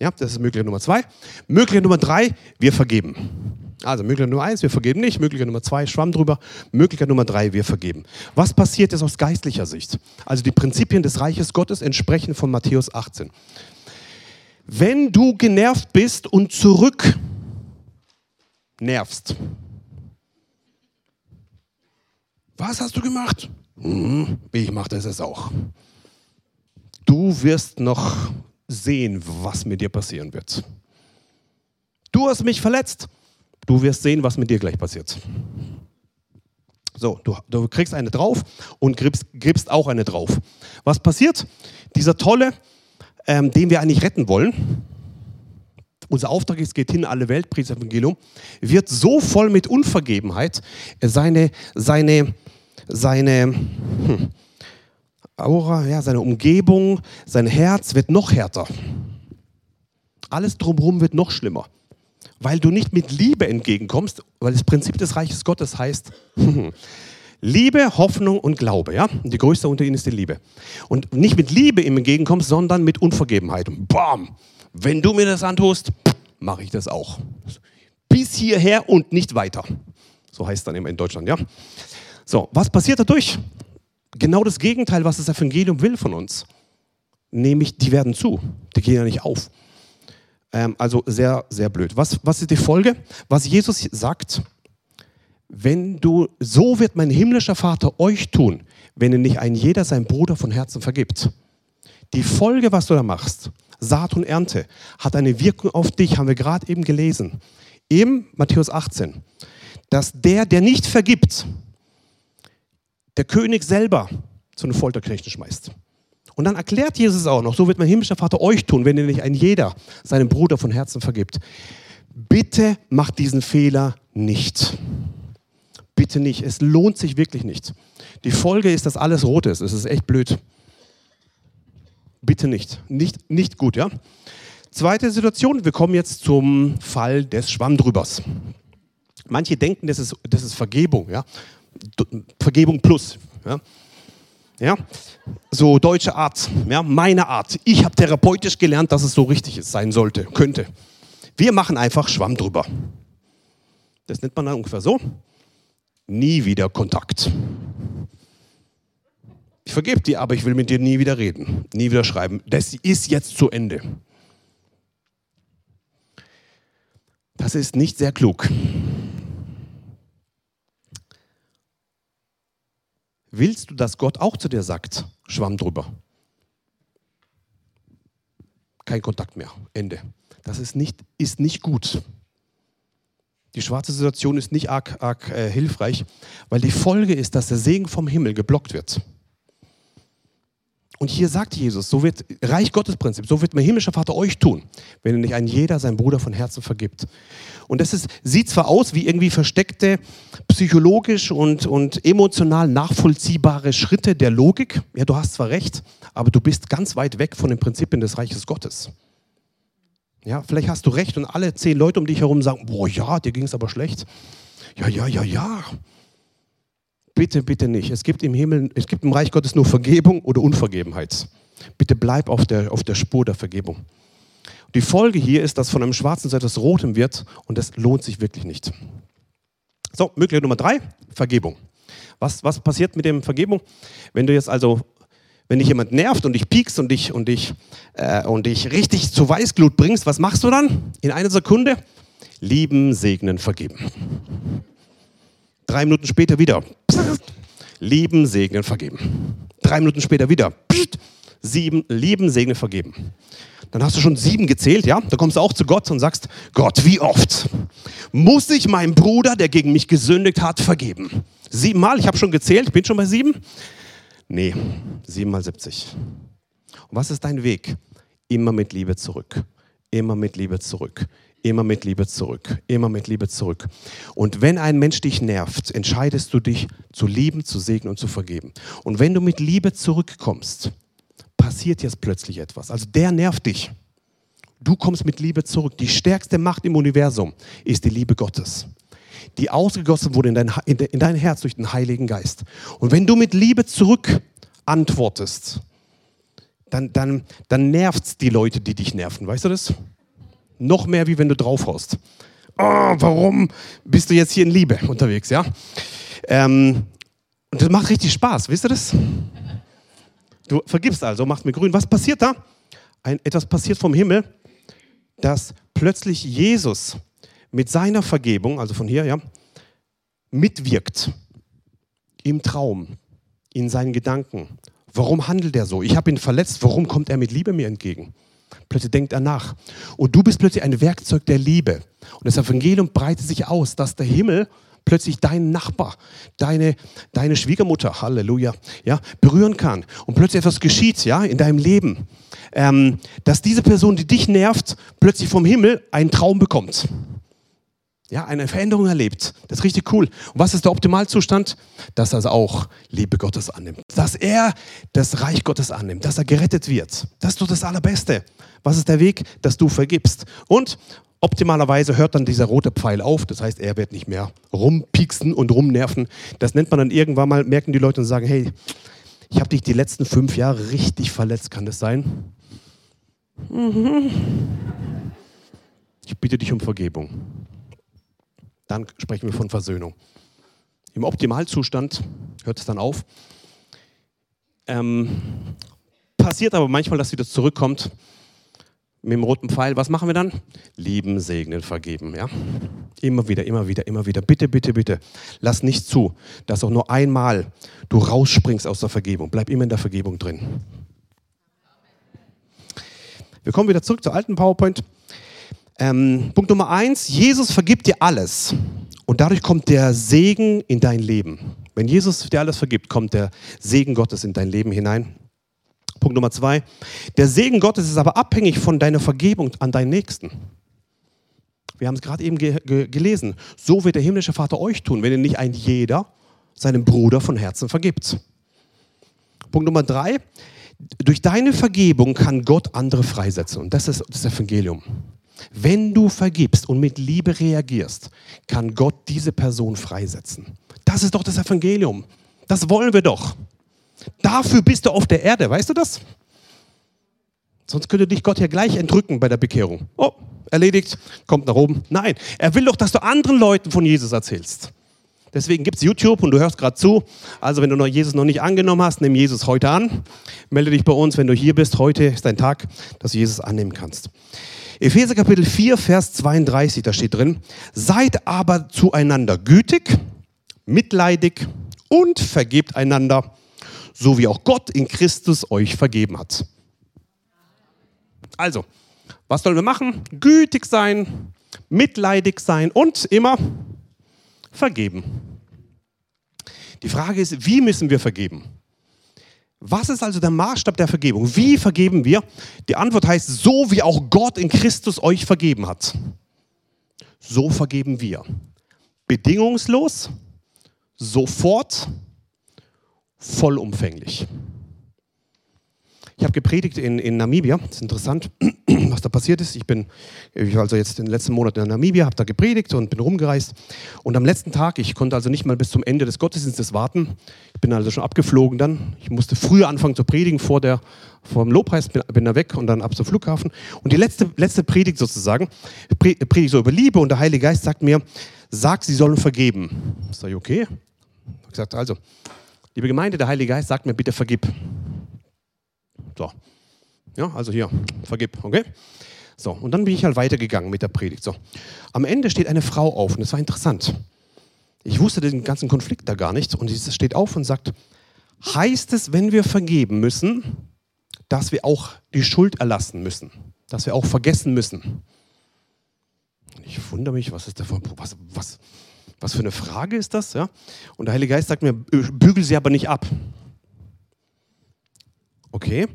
Ja, das ist Möglichkeit Nummer zwei. Möglichkeit Nummer drei, wir vergeben. Also Möglichkeit Nummer eins, wir vergeben nicht. Möglichkeit Nummer zwei, Schwamm drüber. Möglichkeit Nummer drei, wir vergeben. Was passiert jetzt aus geistlicher Sicht? Also die Prinzipien des Reiches Gottes entsprechen von Matthäus 18. Wenn du genervt bist und zurück nervst, was hast du gemacht? Hm, ich mache das jetzt auch. Du wirst noch sehen, was mit dir passieren wird. Du hast mich verletzt. Du wirst sehen, was mit dir gleich passiert. So, du, du kriegst eine drauf und gibst, gibst, auch eine drauf. Was passiert? Dieser Tolle, ähm, den wir eigentlich retten wollen, unser Auftrag ist, geht hin, alle Welt, Evangelium, wird so voll mit Unvergebenheit, seine, seine, seine hm, Aura, ja, seine Umgebung, sein Herz wird noch härter. Alles drumherum wird noch schlimmer weil du nicht mit Liebe entgegenkommst, weil das Prinzip des Reiches Gottes heißt Liebe, Hoffnung und Glaube. Ja? Und die größte unter ihnen ist die Liebe. Und nicht mit Liebe ihm entgegenkommst, sondern mit Unvergebenheit. Bam, wenn du mir das antust, mache ich das auch. Bis hierher und nicht weiter. So heißt es dann immer in Deutschland. Ja? So, was passiert dadurch? Genau das Gegenteil, was das Evangelium will von uns. Nämlich, die werden zu. Die gehen ja nicht auf. Ähm, also sehr, sehr blöd. Was, was ist die Folge? Was Jesus sagt, wenn du, so wird mein himmlischer Vater euch tun, wenn ihr nicht ein jeder sein Bruder von Herzen vergibt. Die Folge, was du da machst, Saat und Ernte, hat eine Wirkung auf dich, haben wir gerade eben gelesen. Im Matthäus 18, dass der, der nicht vergibt, der König selber zu einem Folterknechten schmeißt. Und dann erklärt Jesus auch noch, so wird mein himmlischer Vater euch tun, wenn ihr nicht ein jeder seinem Bruder von Herzen vergibt. Bitte macht diesen Fehler nicht. Bitte nicht. Es lohnt sich wirklich nicht. Die Folge ist, dass alles rot ist. Es ist echt blöd. Bitte nicht. Nicht, nicht gut, ja? Zweite Situation, wir kommen jetzt zum Fall des Schwammdrübers. Manche denken, das ist, das ist Vergebung, ja? Vergebung plus. Ja? Ja? So deutsche Art, ja? meine Art. Ich habe therapeutisch gelernt, dass es so richtig ist, sein sollte, könnte. Wir machen einfach Schwamm drüber. Das nennt man dann ungefähr so. Nie wieder Kontakt. Ich vergebe dir, aber ich will mit dir nie wieder reden, nie wieder schreiben. Das ist jetzt zu Ende. Das ist nicht sehr klug. Willst du, dass Gott auch zu dir sagt, schwamm drüber? Kein Kontakt mehr, Ende. Das ist nicht, ist nicht gut. Die schwarze Situation ist nicht arg, arg äh, hilfreich, weil die Folge ist, dass der Segen vom Himmel geblockt wird. Und hier sagt Jesus, so wird Reich Gottes Prinzip, so wird mein himmlischer Vater euch tun, wenn nicht ein jeder sein Bruder von Herzen vergibt. Und das ist, sieht zwar aus wie irgendwie versteckte, psychologisch und, und emotional nachvollziehbare Schritte der Logik. Ja, du hast zwar recht, aber du bist ganz weit weg von den Prinzipien des Reiches Gottes. Ja, vielleicht hast du recht und alle zehn Leute um dich herum sagen, boah, ja, dir ging es aber schlecht. Ja, ja, ja, ja. Bitte, bitte nicht. Es gibt im Himmel, es gibt im Reich Gottes nur Vergebung oder Unvergebenheit. Bitte bleib auf der, auf der Spur der Vergebung. Die Folge hier ist, dass von einem Schwarzen zu etwas Rotem wird und das lohnt sich wirklich nicht. So, Möglichkeit Nummer drei, Vergebung. Was, was passiert mit dem Vergebung? Wenn du jetzt also, wenn dich jemand nervt und dich piekst und dich, und dich, äh, und dich richtig zu Weißglut bringst, was machst du dann? In einer Sekunde? Lieben, segnen, vergeben. Drei Minuten später wieder. Lieben, segnen, vergeben. Drei Minuten später wieder. Sieben, lieben, segnen, vergeben. Dann hast du schon sieben gezählt, ja? Dann kommst du auch zu Gott und sagst, Gott, wie oft muss ich meinem Bruder, der gegen mich gesündigt hat, vergeben? Siebenmal, ich habe schon gezählt, bin schon bei sieben? Nee, siebenmal siebzig. Und was ist dein Weg? Immer mit Liebe zurück. Immer mit Liebe zurück. Immer mit Liebe zurück, immer mit Liebe zurück. Und wenn ein Mensch dich nervt, entscheidest du dich zu lieben, zu segnen und zu vergeben. Und wenn du mit Liebe zurückkommst, passiert jetzt plötzlich etwas. Also der nervt dich. Du kommst mit Liebe zurück. Die stärkste Macht im Universum ist die Liebe Gottes, die ausgegossen wurde in dein, in dein Herz durch den Heiligen Geist. Und wenn du mit Liebe zurück antwortest, dann, dann, dann nervt es die Leute, die dich nerven. Weißt du das? Noch mehr, wie wenn du draufhaust. Oh, warum bist du jetzt hier in Liebe unterwegs, ja? Ähm, und das macht richtig Spaß, wisst ihr das? Du vergibst also, machst mir grün. Was passiert da? Ein, etwas passiert vom Himmel, dass plötzlich Jesus mit seiner Vergebung, also von hier, ja, mitwirkt im Traum, in seinen Gedanken. Warum handelt er so? Ich habe ihn verletzt. Warum kommt er mit Liebe mir entgegen? Plötzlich denkt er nach. Und du bist plötzlich ein Werkzeug der Liebe. Und das Evangelium breitet sich aus, dass der Himmel plötzlich deinen Nachbar, deine, deine Schwiegermutter, Halleluja, ja, berühren kann. Und plötzlich etwas geschieht, ja, in deinem Leben. Ähm, dass diese Person, die dich nervt, plötzlich vom Himmel einen Traum bekommt ja, eine Veränderung erlebt. Das ist richtig cool. Und was ist der Optimalzustand? Dass er auch Liebe Gottes annimmt. Dass er das Reich Gottes annimmt. Dass er gerettet wird. Das ist doch das Allerbeste. Was ist der Weg? Dass du vergibst. Und optimalerweise hört dann dieser rote Pfeil auf. Das heißt, er wird nicht mehr rumpieksen und rumnerven. Das nennt man dann irgendwann mal, merken die Leute und sagen, hey, ich habe dich die letzten fünf Jahre richtig verletzt. Kann das sein? Mhm. Ich bitte dich um Vergebung dann sprechen wir von Versöhnung. Im Optimalzustand hört es dann auf. Ähm, passiert aber manchmal, dass wieder zurückkommt, mit dem roten Pfeil, was machen wir dann? Lieben, segnen, vergeben. Ja? Immer wieder, immer wieder, immer wieder. Bitte, bitte, bitte. Lass nicht zu, dass auch nur einmal du rausspringst aus der Vergebung. Bleib immer in der Vergebung drin. Wir kommen wieder zurück zur alten PowerPoint. Ähm, Punkt Nummer eins: Jesus vergibt dir alles. Und dadurch kommt der Segen in dein Leben. Wenn Jesus dir alles vergibt, kommt der Segen Gottes in dein Leben hinein. Punkt Nummer zwei. Der Segen Gottes ist aber abhängig von deiner Vergebung an deinen Nächsten. Wir haben es gerade eben ge ge gelesen. So wird der himmlische Vater euch tun, wenn ihr nicht ein jeder seinem Bruder von Herzen vergibt. Punkt Nummer drei. Durch deine Vergebung kann Gott andere freisetzen. Und das ist das Evangelium. Wenn du vergibst und mit Liebe reagierst, kann Gott diese Person freisetzen. Das ist doch das Evangelium. Das wollen wir doch. Dafür bist du auf der Erde, weißt du das? Sonst könnte dich Gott ja gleich entrücken bei der Bekehrung. Oh, erledigt, kommt nach oben. Nein, er will doch, dass du anderen Leuten von Jesus erzählst. Deswegen gibt es YouTube und du hörst gerade zu. Also wenn du noch Jesus noch nicht angenommen hast, nimm Jesus heute an. Melde dich bei uns, wenn du hier bist. Heute ist dein Tag, dass du Jesus annehmen kannst. Epheser Kapitel 4, Vers 32, da steht drin, seid aber zueinander gütig, mitleidig und vergebt einander, so wie auch Gott in Christus euch vergeben hat. Also, was sollen wir machen? Gütig sein, mitleidig sein und immer vergeben. Die Frage ist, wie müssen wir vergeben? Was ist also der Maßstab der Vergebung? Wie vergeben wir? Die Antwort heißt, so wie auch Gott in Christus euch vergeben hat. So vergeben wir. Bedingungslos, sofort vollumfänglich. Ich habe gepredigt in, in Namibia. Das ist interessant, was da passiert ist. Ich bin ich war also jetzt in den letzten Monaten in Namibia, habe da gepredigt und bin rumgereist. Und am letzten Tag, ich konnte also nicht mal bis zum Ende des Gottesdienstes warten. Ich bin also schon abgeflogen dann. Ich musste früher anfangen zu predigen vor, der, vor dem Lobpreis, bin, bin da weg und dann ab zum Flughafen. Und die letzte, letzte Predigt sozusagen, predige so über Liebe und der Heilige Geist sagt mir, sagt, sie sollen vergeben. Sag ich, okay. Ich gesagt, also, Liebe Gemeinde, der Heilige Geist sagt mir, bitte vergib. So. Ja, also hier, vergib, okay? So, und dann bin ich halt weitergegangen mit der Predigt. So. Am Ende steht eine Frau auf und das war interessant. Ich wusste den ganzen Konflikt da gar nicht und sie steht auf und sagt, heißt es, wenn wir vergeben müssen, dass wir auch die Schuld erlassen müssen, dass wir auch vergessen müssen? Ich wundere mich, was ist da für, was, was, was für eine Frage ist das? Ja? Und der Heilige Geist sagt mir, bügel sie aber nicht ab. Okay,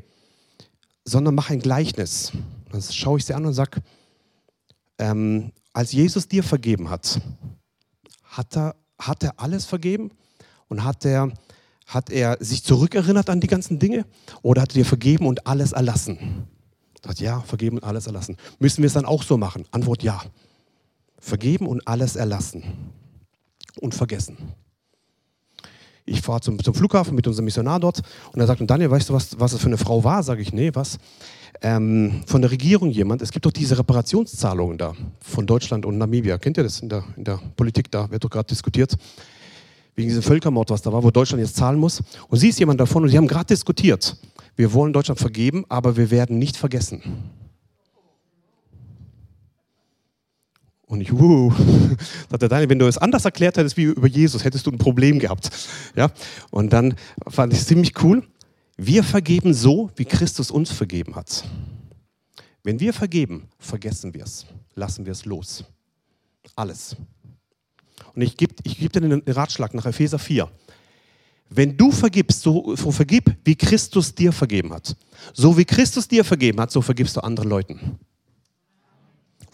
sondern mach ein Gleichnis. Dann schaue ich sie an und sage, ähm, als Jesus dir vergeben hat, hat er, hat er alles vergeben? Und hat er, hat er sich zurückerinnert an die ganzen Dinge? Oder hat er dir vergeben und alles erlassen? Sagt, ja, vergeben und alles erlassen. Müssen wir es dann auch so machen? Antwort ja. Vergeben und alles erlassen und vergessen. Ich fahre zum, zum, Flughafen mit unserem Missionar dort und er sagt, und Daniel, weißt du, was, was das für eine Frau war? Sage ich, nee, was? Ähm, von der Regierung jemand, es gibt doch diese Reparationszahlungen da von Deutschland und Namibia. Kennt ihr das in der, in der Politik? Da wird doch gerade diskutiert, wegen diesem Völkermord, was da war, wo Deutschland jetzt zahlen muss. Und sie ist jemand davon und sie haben gerade diskutiert. Wir wollen Deutschland vergeben, aber wir werden nicht vergessen. Und ich, wuh, sagte Daniel, wenn du es anders erklärt hättest wie über Jesus, hättest du ein Problem gehabt. Ja? Und dann fand ich es ziemlich cool. Wir vergeben so, wie Christus uns vergeben hat. Wenn wir vergeben, vergessen wir es, lassen wir es los. Alles. Und ich gebe ich geb dir einen Ratschlag nach Epheser 4. Wenn du vergibst, so, so vergib, wie Christus dir vergeben hat. So wie Christus dir vergeben hat, so vergibst du anderen Leuten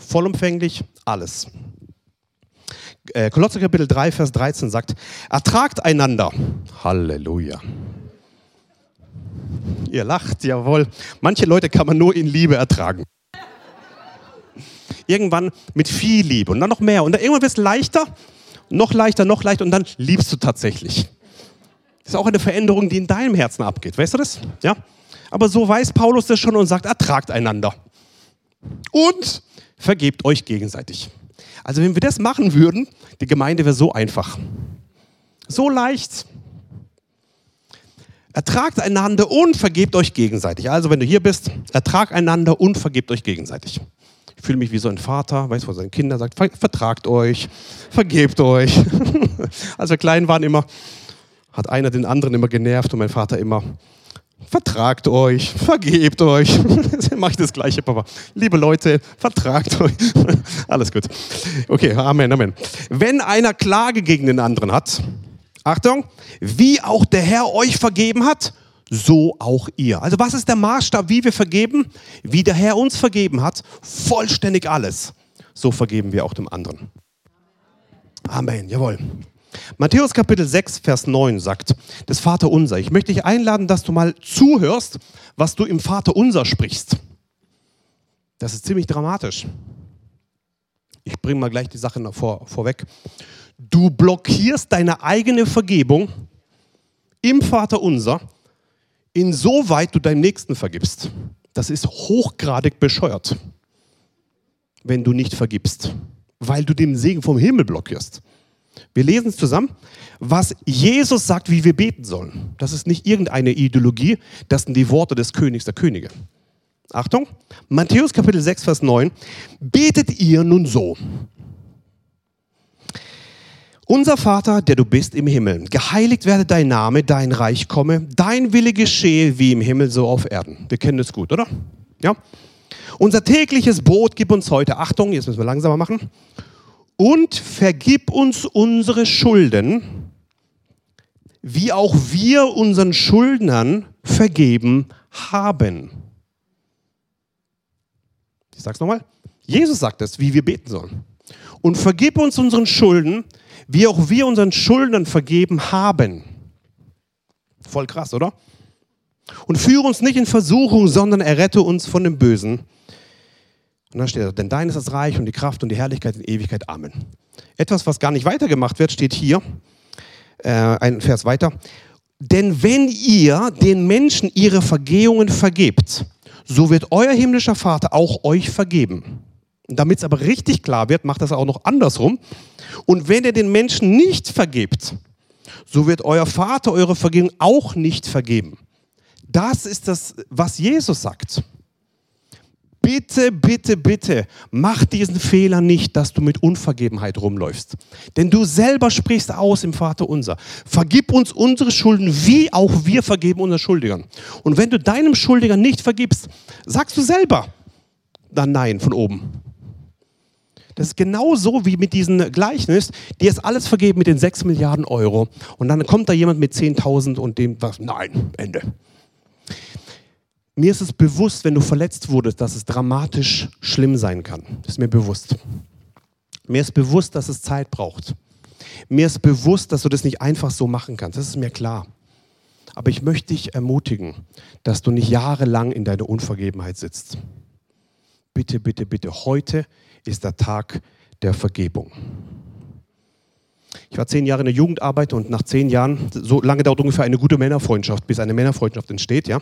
vollumfänglich alles. Äh, Kolosser Kapitel 3, Vers 13 sagt, ertragt einander. Halleluja. Ihr lacht, jawohl. Manche Leute kann man nur in Liebe ertragen. Irgendwann mit viel Liebe und dann noch mehr. Und dann irgendwann wird es leichter, noch leichter, noch leichter und dann liebst du tatsächlich. Das ist auch eine Veränderung, die in deinem Herzen abgeht. Weißt du das? Ja? Aber so weiß Paulus das schon und sagt, ertragt einander. Und vergebt euch gegenseitig. Also wenn wir das machen würden, die Gemeinde wäre so einfach. So leicht. Ertragt einander und vergebt euch gegenseitig. Also, wenn du hier bist, ertragt einander und vergebt euch gegenseitig. Ich fühle mich wie so ein Vater, weiß, wo seinen Kindern sagt, vertragt euch, vergebt euch. Als wir klein waren immer, hat einer den anderen immer genervt und mein Vater immer, vertragt euch, vergebt euch. Mache ich das gleiche, Papa. Liebe Leute, vertragt euch. Alles gut. Okay, Amen, Amen. Wenn einer Klage gegen den anderen hat, Achtung, wie auch der Herr euch vergeben hat, so auch ihr. Also was ist der Maßstab, wie wir vergeben? Wie der Herr uns vergeben hat, vollständig alles. So vergeben wir auch dem anderen. Amen, jawohl. Matthäus Kapitel 6, Vers 9 sagt, das Vater unser. Ich möchte dich einladen, dass du mal zuhörst, was du im Vater unser sprichst. Das ist ziemlich dramatisch. Ich bringe mal gleich die Sache vor, vorweg. Du blockierst deine eigene Vergebung im Vater unser, insoweit du deinem Nächsten vergibst. Das ist hochgradig bescheuert, wenn du nicht vergibst, weil du den Segen vom Himmel blockierst. Wir lesen es zusammen, was Jesus sagt, wie wir beten sollen. Das ist nicht irgendeine Ideologie, das sind die Worte des Königs der Könige. Achtung, Matthäus Kapitel 6, Vers 9. Betet ihr nun so. Unser Vater, der du bist im Himmel, geheiligt werde dein Name, dein Reich komme, dein Wille geschehe wie im Himmel so auf Erden. Wir kennen das gut, oder? Ja. Unser tägliches Brot gib uns heute. Achtung, jetzt müssen wir langsamer machen und vergib uns unsere Schulden, wie auch wir unseren Schuldnern vergeben haben. Ich sage es nochmal. Jesus sagt es, wie wir beten sollen. Und vergib uns unseren Schulden, wie auch wir unseren Schuldnern vergeben haben. Voll krass, oder? Und führe uns nicht in Versuchung, sondern errette uns von dem Bösen. Und dann steht da, denn dein ist das Reich und die Kraft und die Herrlichkeit in Ewigkeit. Amen. Etwas, was gar nicht weitergemacht wird, steht hier, äh, ein Vers weiter. Denn wenn ihr den Menschen ihre Vergehungen vergebt, so wird euer himmlischer Vater auch euch vergeben. Damit es aber richtig klar wird, macht das auch noch andersrum. Und wenn ihr den Menschen nicht vergebt, so wird euer Vater eure Vergebung auch nicht vergeben. Das ist das, was Jesus sagt. Bitte, bitte, bitte, mach diesen Fehler nicht, dass du mit Unvergebenheit rumläufst. Denn du selber sprichst aus im Vater unser. Vergib uns unsere Schulden, wie auch wir vergeben unseren Schuldigern. Und wenn du deinem Schuldiger nicht vergibst, sagst du selber dann Nein von oben. Das ist genauso wie mit diesem Gleichnis, die ist alles vergeben mit den 6 Milliarden Euro. Und dann kommt da jemand mit 10.000 und dem sagt, nein, Ende. Mir ist es bewusst, wenn du verletzt wurdest, dass es dramatisch schlimm sein kann. Das ist mir bewusst. Mir ist bewusst, dass es Zeit braucht. Mir ist bewusst, dass du das nicht einfach so machen kannst. Das ist mir klar. Aber ich möchte dich ermutigen, dass du nicht jahrelang in deiner Unvergebenheit sitzt. Bitte, bitte, bitte. Heute ist der Tag der Vergebung. Ich war zehn Jahre in der Jugendarbeit und nach zehn Jahren, so lange dauert ungefähr eine gute Männerfreundschaft, bis eine Männerfreundschaft entsteht, ja.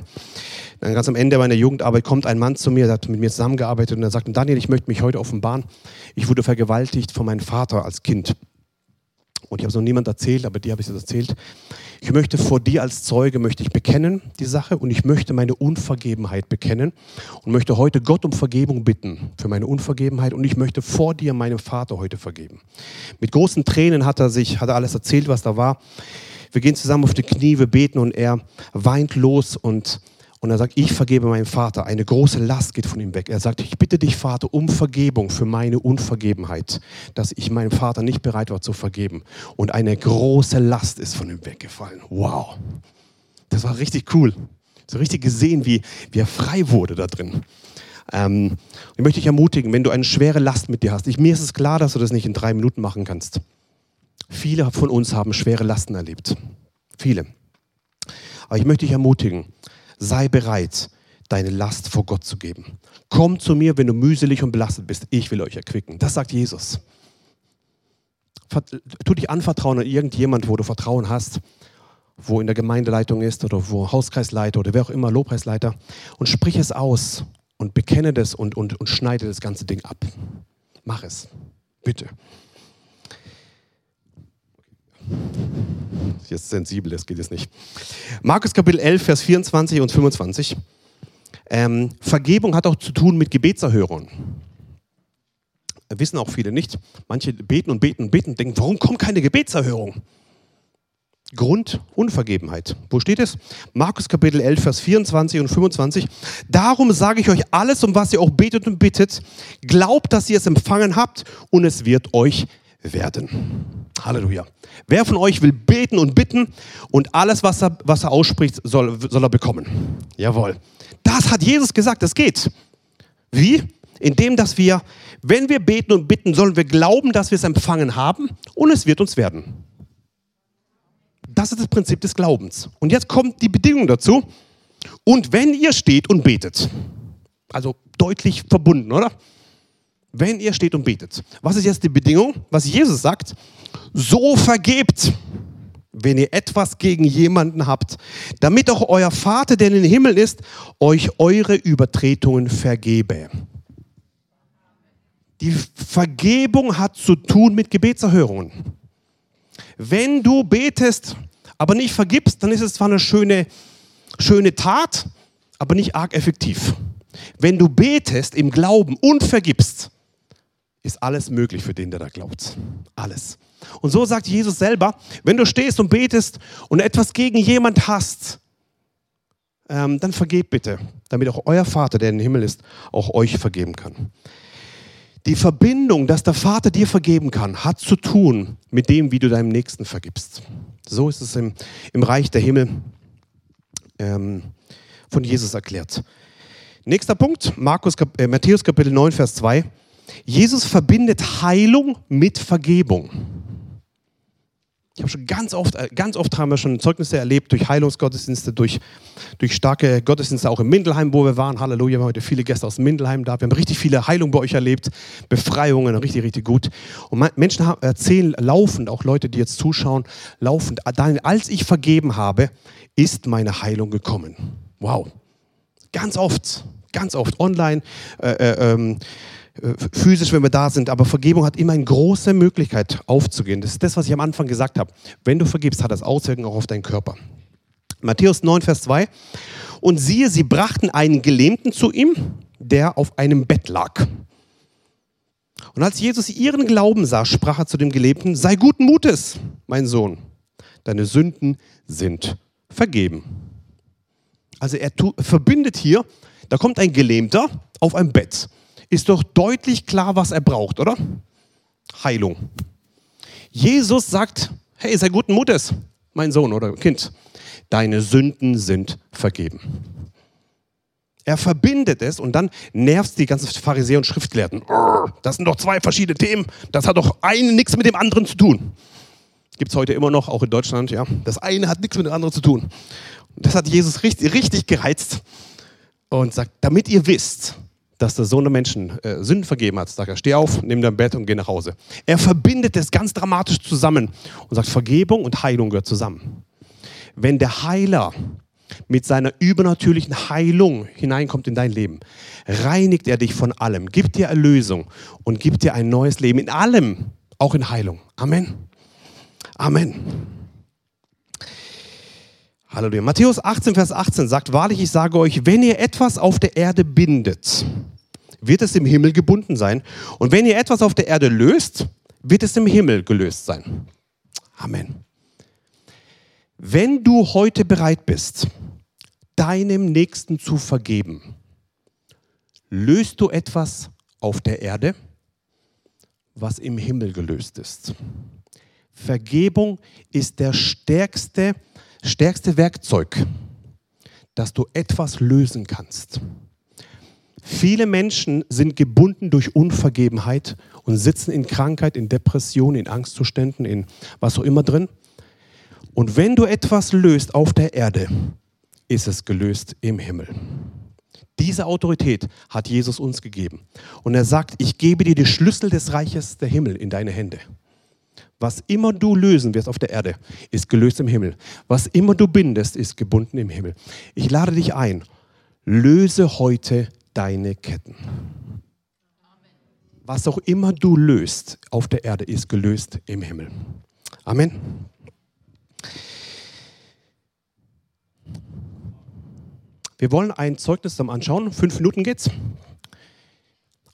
Dann ganz am Ende meiner Jugendarbeit kommt ein Mann zu mir, der hat mit mir zusammengearbeitet und er sagt, Daniel, ich möchte mich heute offenbaren. Ich wurde vergewaltigt von meinem Vater als Kind. Und ich habe es noch niemand erzählt, aber dir habe ich es erzählt. Ich möchte vor dir als Zeuge, möchte ich bekennen die Sache und ich möchte meine Unvergebenheit bekennen und möchte heute Gott um Vergebung bitten für meine Unvergebenheit und ich möchte vor dir meinem Vater heute vergeben. Mit großen Tränen hat er sich, hat er alles erzählt, was da war. Wir gehen zusammen auf die Knie, wir beten und er weint los und und er sagt, ich vergebe meinem Vater. Eine große Last geht von ihm weg. Er sagt, ich bitte dich, Vater, um Vergebung für meine Unvergebenheit, dass ich meinem Vater nicht bereit war zu vergeben. Und eine große Last ist von ihm weggefallen. Wow. Das war richtig cool. So richtig gesehen, wie, wie er frei wurde da drin. Ähm, ich möchte dich ermutigen, wenn du eine schwere Last mit dir hast. Ich, mir ist es klar, dass du das nicht in drei Minuten machen kannst. Viele von uns haben schwere Lasten erlebt. Viele. Aber ich möchte dich ermutigen, sei bereit, deine Last vor Gott zu geben. Komm zu mir, wenn du mühselig und belastet bist. Ich will euch erquicken. Das sagt Jesus. Tu dich anvertrauen an irgendjemand, wo du Vertrauen hast, wo in der Gemeindeleitung ist oder wo Hauskreisleiter oder wer auch immer, Lobpreisleiter, und sprich es aus und bekenne das und, und, und schneide das ganze Ding ab. Mach es. Bitte. Jetzt sensibel, das geht jetzt nicht. Markus Kapitel 11, Vers 24 und 25. Ähm, Vergebung hat auch zu tun mit Gebetserhörung. Wissen auch viele nicht. Manche beten und beten und beten und denken, warum kommt keine Gebetserhörung? Grund Unvergebenheit. Wo steht es? Markus Kapitel 11, Vers 24 und 25. Darum sage ich euch alles, um was ihr auch betet und bittet. Glaubt, dass ihr es empfangen habt und es wird euch werden. Halleluja. Wer von euch will beten und bitten und alles, was er, was er ausspricht, soll, soll er bekommen? Jawohl. Das hat Jesus gesagt, es geht. Wie? Indem, dass wir, wenn wir beten und bitten, sollen wir glauben, dass wir es empfangen haben und es wird uns werden. Das ist das Prinzip des Glaubens. Und jetzt kommt die Bedingung dazu. Und wenn ihr steht und betet, also deutlich verbunden, oder? Wenn ihr steht und betet. Was ist jetzt die Bedingung? Was Jesus sagt, so vergebt, wenn ihr etwas gegen jemanden habt, damit auch euer Vater, der in den Himmel ist, euch eure Übertretungen vergebe. Die Vergebung hat zu tun mit Gebetserhörungen. Wenn du betest, aber nicht vergibst, dann ist es zwar eine schöne, schöne Tat, aber nicht arg effektiv. Wenn du betest im Glauben und vergibst, ist alles möglich für den, der da glaubt. Alles. Und so sagt Jesus selber, wenn du stehst und betest und etwas gegen jemand hast, ähm, dann vergeb bitte, damit auch euer Vater, der im Himmel ist, auch euch vergeben kann. Die Verbindung, dass der Vater dir vergeben kann, hat zu tun mit dem, wie du deinem Nächsten vergibst. So ist es im, im Reich der Himmel ähm, von Jesus erklärt. Nächster Punkt, Markus, äh, Matthäus Kapitel 9, Vers 2. Jesus verbindet Heilung mit Vergebung. Ich habe schon ganz oft, äh, ganz oft haben wir schon Zeugnisse erlebt durch Heilungsgottesdienste, durch, durch starke Gottesdienste, auch im Mindelheim, wo wir waren. Halleluja, wir haben heute viele Gäste aus Mindelheim da. Wir haben richtig viele Heilungen bei euch erlebt, Befreiungen, richtig, richtig gut. Und Menschen erzählen laufend, auch Leute, die jetzt zuschauen, laufend, als ich vergeben habe, ist meine Heilung gekommen. Wow. Ganz oft, ganz oft online. Äh, äh, ähm, äh, physisch, wenn wir da sind, aber Vergebung hat immer eine große Möglichkeit aufzugehen. Das ist das, was ich am Anfang gesagt habe. Wenn du vergibst, hat das Auswirkungen auch auf deinen Körper. Matthäus 9, Vers 2. Und siehe, sie brachten einen Gelähmten zu ihm, der auf einem Bett lag. Und als Jesus ihren Glauben sah, sprach er zu dem Gelähmten, sei guten Mutes, mein Sohn, deine Sünden sind vergeben. Also er verbindet hier, da kommt ein Gelähmter auf ein Bett ist doch deutlich klar, was er braucht, oder? Heilung. Jesus sagt, hey, sei guten Mutes, mein Sohn oder Kind, deine Sünden sind vergeben. Er verbindet es und dann nervt die ganzen Pharisäer und Schriftgelehrten. Das sind doch zwei verschiedene Themen. Das hat doch eine nichts mit dem anderen zu tun. Gibt es heute immer noch, auch in Deutschland, ja. Das eine hat nichts mit dem anderen zu tun. Das hat Jesus richtig, richtig gereizt und sagt, damit ihr wisst, dass der Sohn der Menschen äh, Sünden vergeben hat, sagt er, steh auf, nimm dein Bett und geh nach Hause. Er verbindet es ganz dramatisch zusammen und sagt, Vergebung und Heilung gehört zusammen. Wenn der Heiler mit seiner übernatürlichen Heilung hineinkommt in dein Leben, reinigt er dich von allem, gibt dir Erlösung und gibt dir ein neues Leben in allem, auch in Heilung. Amen. Amen. Halleluja. Matthäus 18, Vers 18 sagt, wahrlich, ich sage euch, wenn ihr etwas auf der Erde bindet, wird es im Himmel gebunden sein. Und wenn ihr etwas auf der Erde löst, wird es im Himmel gelöst sein. Amen. Wenn du heute bereit bist, deinem Nächsten zu vergeben, löst du etwas auf der Erde, was im Himmel gelöst ist. Vergebung ist der stärkste stärkste Werkzeug, dass du etwas lösen kannst. Viele Menschen sind gebunden durch Unvergebenheit und sitzen in Krankheit, in Depression, in Angstzuständen, in was auch immer drin. Und wenn du etwas löst auf der Erde, ist es gelöst im Himmel. Diese Autorität hat Jesus uns gegeben. Und er sagt, ich gebe dir die Schlüssel des Reiches der Himmel in deine Hände. Was immer du lösen wirst auf der Erde, ist gelöst im Himmel. Was immer du bindest, ist gebunden im Himmel. Ich lade dich ein, löse heute deine Ketten. Was auch immer du löst auf der Erde, ist gelöst im Himmel. Amen. Wir wollen ein Zeugnis zusammen anschauen. Fünf Minuten geht's.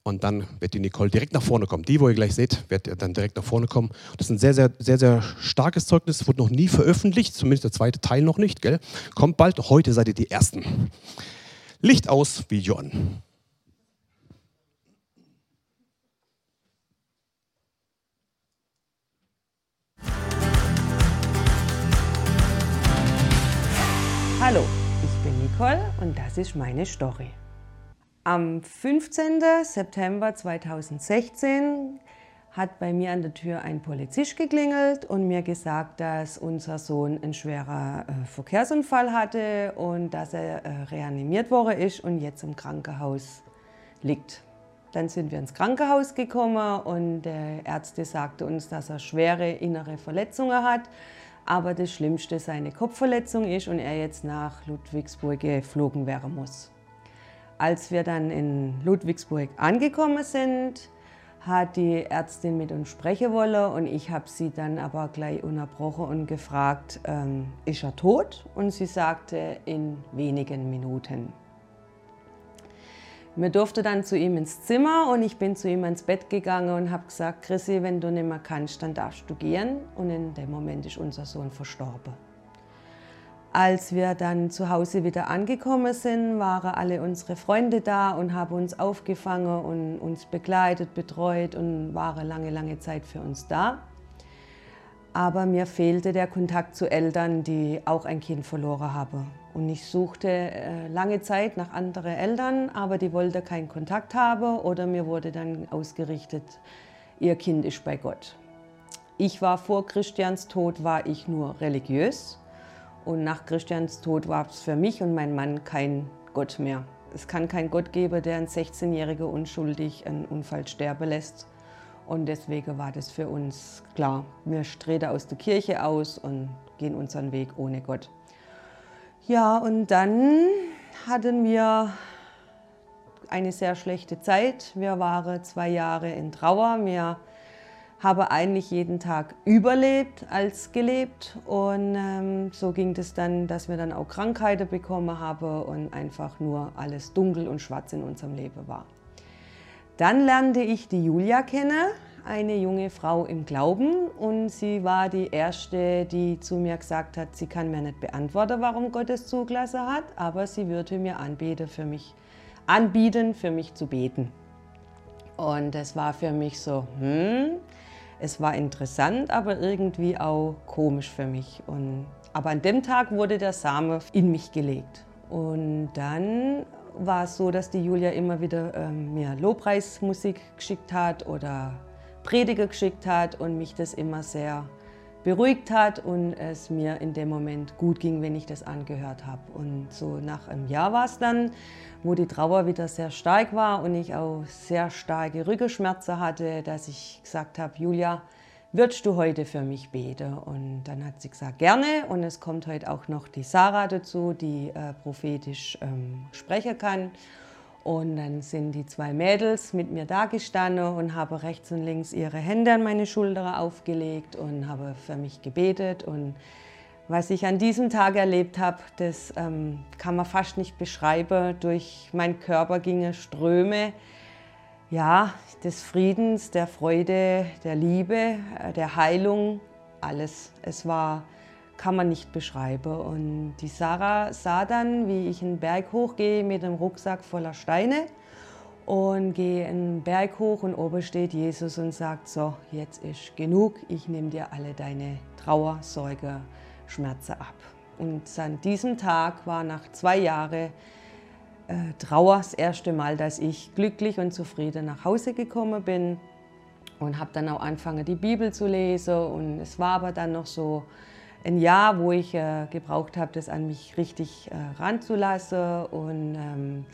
Und dann wird die Nicole direkt nach vorne kommen. Die, wo ihr gleich seht, wird dann direkt nach vorne kommen. Das ist ein sehr, sehr, sehr, sehr starkes Zeugnis. Wurde noch nie veröffentlicht, zumindest der zweite Teil noch nicht. Gell? Kommt bald. Heute seid ihr die Ersten. Licht aus, Video an. Hallo, ich bin Nicole und das ist meine Story. Am 15. September 2016 hat bei mir an der Tür ein Polizist geklingelt und mir gesagt, dass unser Sohn einen schweren äh, Verkehrsunfall hatte und dass er äh, reanimiert worden ist und jetzt im Krankenhaus liegt. Dann sind wir ins Krankenhaus gekommen und der Ärzte sagte uns, dass er schwere innere Verletzungen hat, aber das Schlimmste seine Kopfverletzung ist und er jetzt nach Ludwigsburg geflogen werden muss. Als wir dann in Ludwigsburg angekommen sind, hat die Ärztin mit uns sprechen wollen und ich habe sie dann aber gleich unterbrochen und gefragt, ähm, ist er tot? Und sie sagte, in wenigen Minuten. Mir durfte dann zu ihm ins Zimmer und ich bin zu ihm ins Bett gegangen und habe gesagt, Chrissy, wenn du nicht mehr kannst, dann darfst du gehen. Und in dem Moment ist unser Sohn verstorben. Als wir dann zu Hause wieder angekommen sind, waren alle unsere Freunde da und haben uns aufgefangen und uns begleitet, betreut und waren lange, lange Zeit für uns da. Aber mir fehlte der Kontakt zu Eltern, die auch ein Kind verloren haben. Und ich suchte äh, lange Zeit nach anderen Eltern, aber die wollten keinen Kontakt haben oder mir wurde dann ausgerichtet, ihr Kind ist bei Gott. Ich war vor Christians Tod, war ich nur religiös und nach Christians Tod war es für mich und meinen Mann kein Gott mehr. Es kann keinen Gott geben, der einen 16-Jährigen unschuldig einen Unfall sterben lässt. Und deswegen war das für uns klar. Wir treten aus der Kirche aus und gehen unseren Weg ohne Gott. Ja, und dann hatten wir eine sehr schlechte Zeit. Wir waren zwei Jahre in Trauer. Wir habe eigentlich jeden Tag überlebt als gelebt und ähm, so ging es dann, dass wir dann auch Krankheiten bekommen haben und einfach nur alles dunkel und schwarz in unserem Leben war. Dann lernte ich die Julia kennen, eine junge Frau im Glauben und sie war die erste, die zu mir gesagt hat, sie kann mir nicht beantworten, warum Gott es zugelassen hat, aber sie würde mir anbieten, für mich anbieten, für mich zu beten. Und das war für mich so, hm, es war interessant, aber irgendwie auch komisch für mich. Und, aber an dem Tag wurde der Same in mich gelegt. Und dann war es so, dass die Julia immer wieder ähm, mir Lobpreismusik geschickt hat oder Prediger geschickt hat und mich das immer sehr beruhigt hat und es mir in dem Moment gut ging, wenn ich das angehört habe. Und so nach einem Jahr war es dann, wo die Trauer wieder sehr stark war und ich auch sehr starke Rückenschmerzen hatte, dass ich gesagt habe, Julia, würdest du heute für mich beten? Und dann hat sie gesagt, gerne. Und es kommt heute auch noch die Sarah dazu, die äh, prophetisch ähm, sprechen kann. Und dann sind die zwei Mädels mit mir da gestanden und haben rechts und links ihre Hände an meine Schulter aufgelegt und haben für mich gebetet. Und was ich an diesem Tag erlebt habe, das ähm, kann man fast nicht beschreiben. Durch meinen Körper gingen Ströme ja, des Friedens, der Freude, der Liebe, äh, der Heilung, alles. Es war kann man nicht beschreiben. Und die Sarah sah dann, wie ich einen Berg hochgehe mit einem Rucksack voller Steine und gehe einen Berg hoch und oben steht Jesus und sagt, so, jetzt ist genug, ich nehme dir alle deine Trauer, Sorge, Schmerzen ab. Und an diesem Tag war nach zwei Jahren äh, Trauer das erste Mal, dass ich glücklich und zufrieden nach Hause gekommen bin und habe dann auch angefangen, die Bibel zu lesen. Und es war aber dann noch so, ein Jahr, wo ich äh, gebraucht habe, das an mich richtig äh, ranzulassen. Und ähm,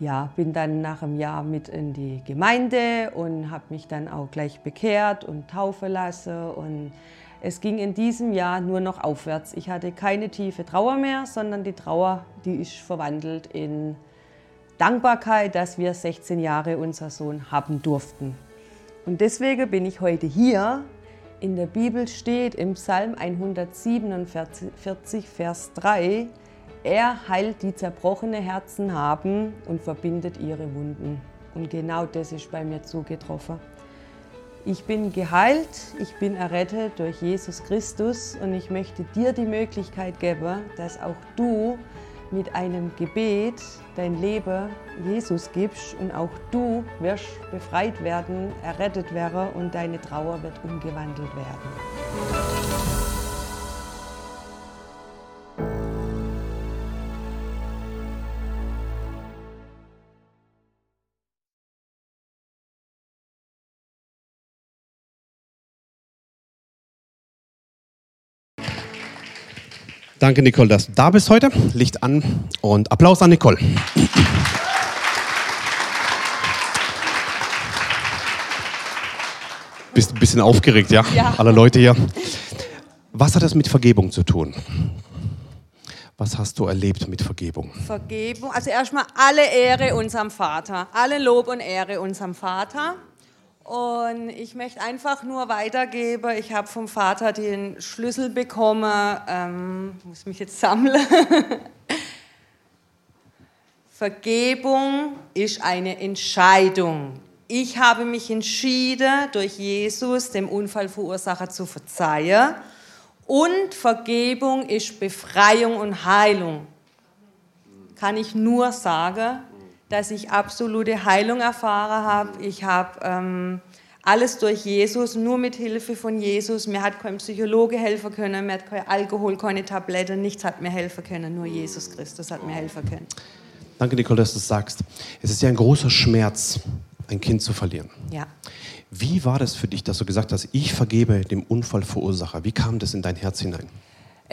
ja, bin dann nach einem Jahr mit in die Gemeinde und habe mich dann auch gleich bekehrt und taufen lassen. Und es ging in diesem Jahr nur noch aufwärts. Ich hatte keine tiefe Trauer mehr, sondern die Trauer, die ist verwandelt in Dankbarkeit, dass wir 16 Jahre unser Sohn haben durften. Und deswegen bin ich heute hier, in der Bibel steht im Psalm 147, Vers 3, Er heilt die zerbrochene Herzen haben und verbindet ihre Wunden. Und genau das ist bei mir zugetroffen. Ich bin geheilt, ich bin errettet durch Jesus Christus und ich möchte dir die Möglichkeit geben, dass auch du mit einem Gebet dein Leben Jesus gibst und auch du wirst befreit werden, errettet werden und deine Trauer wird umgewandelt werden. Danke, Nicole, dass du da bist heute. Licht an und Applaus an Nicole. Bist ein bisschen aufgeregt, ja? Ja. Alle Leute hier. Was hat das mit Vergebung zu tun? Was hast du erlebt mit Vergebung? Vergebung, also erstmal alle Ehre unserem Vater, alle Lob und Ehre unserem Vater. Und ich möchte einfach nur weitergeben, ich habe vom Vater den Schlüssel bekommen, ähm, muss mich jetzt sammeln. Vergebung ist eine Entscheidung. Ich habe mich entschieden, durch Jesus dem Unfallverursacher zu verzeihen. Und Vergebung ist Befreiung und Heilung. Kann ich nur sagen, dass ich absolute Heilung erfahren habe. Ich habe ähm, alles durch Jesus, nur mit Hilfe von Jesus. Mir hat kein Psychologe helfen können, mir hat kein Alkohol, keine Tablette, nichts hat mir helfen können. Nur Jesus Christus hat mir helfen können. Danke, Nicole, dass du es sagst. Es ist ja ein großer Schmerz, ein Kind zu verlieren. Ja. Wie war das für dich, dass du gesagt hast, ich vergebe dem Unfallverursacher? Wie kam das in dein Herz hinein?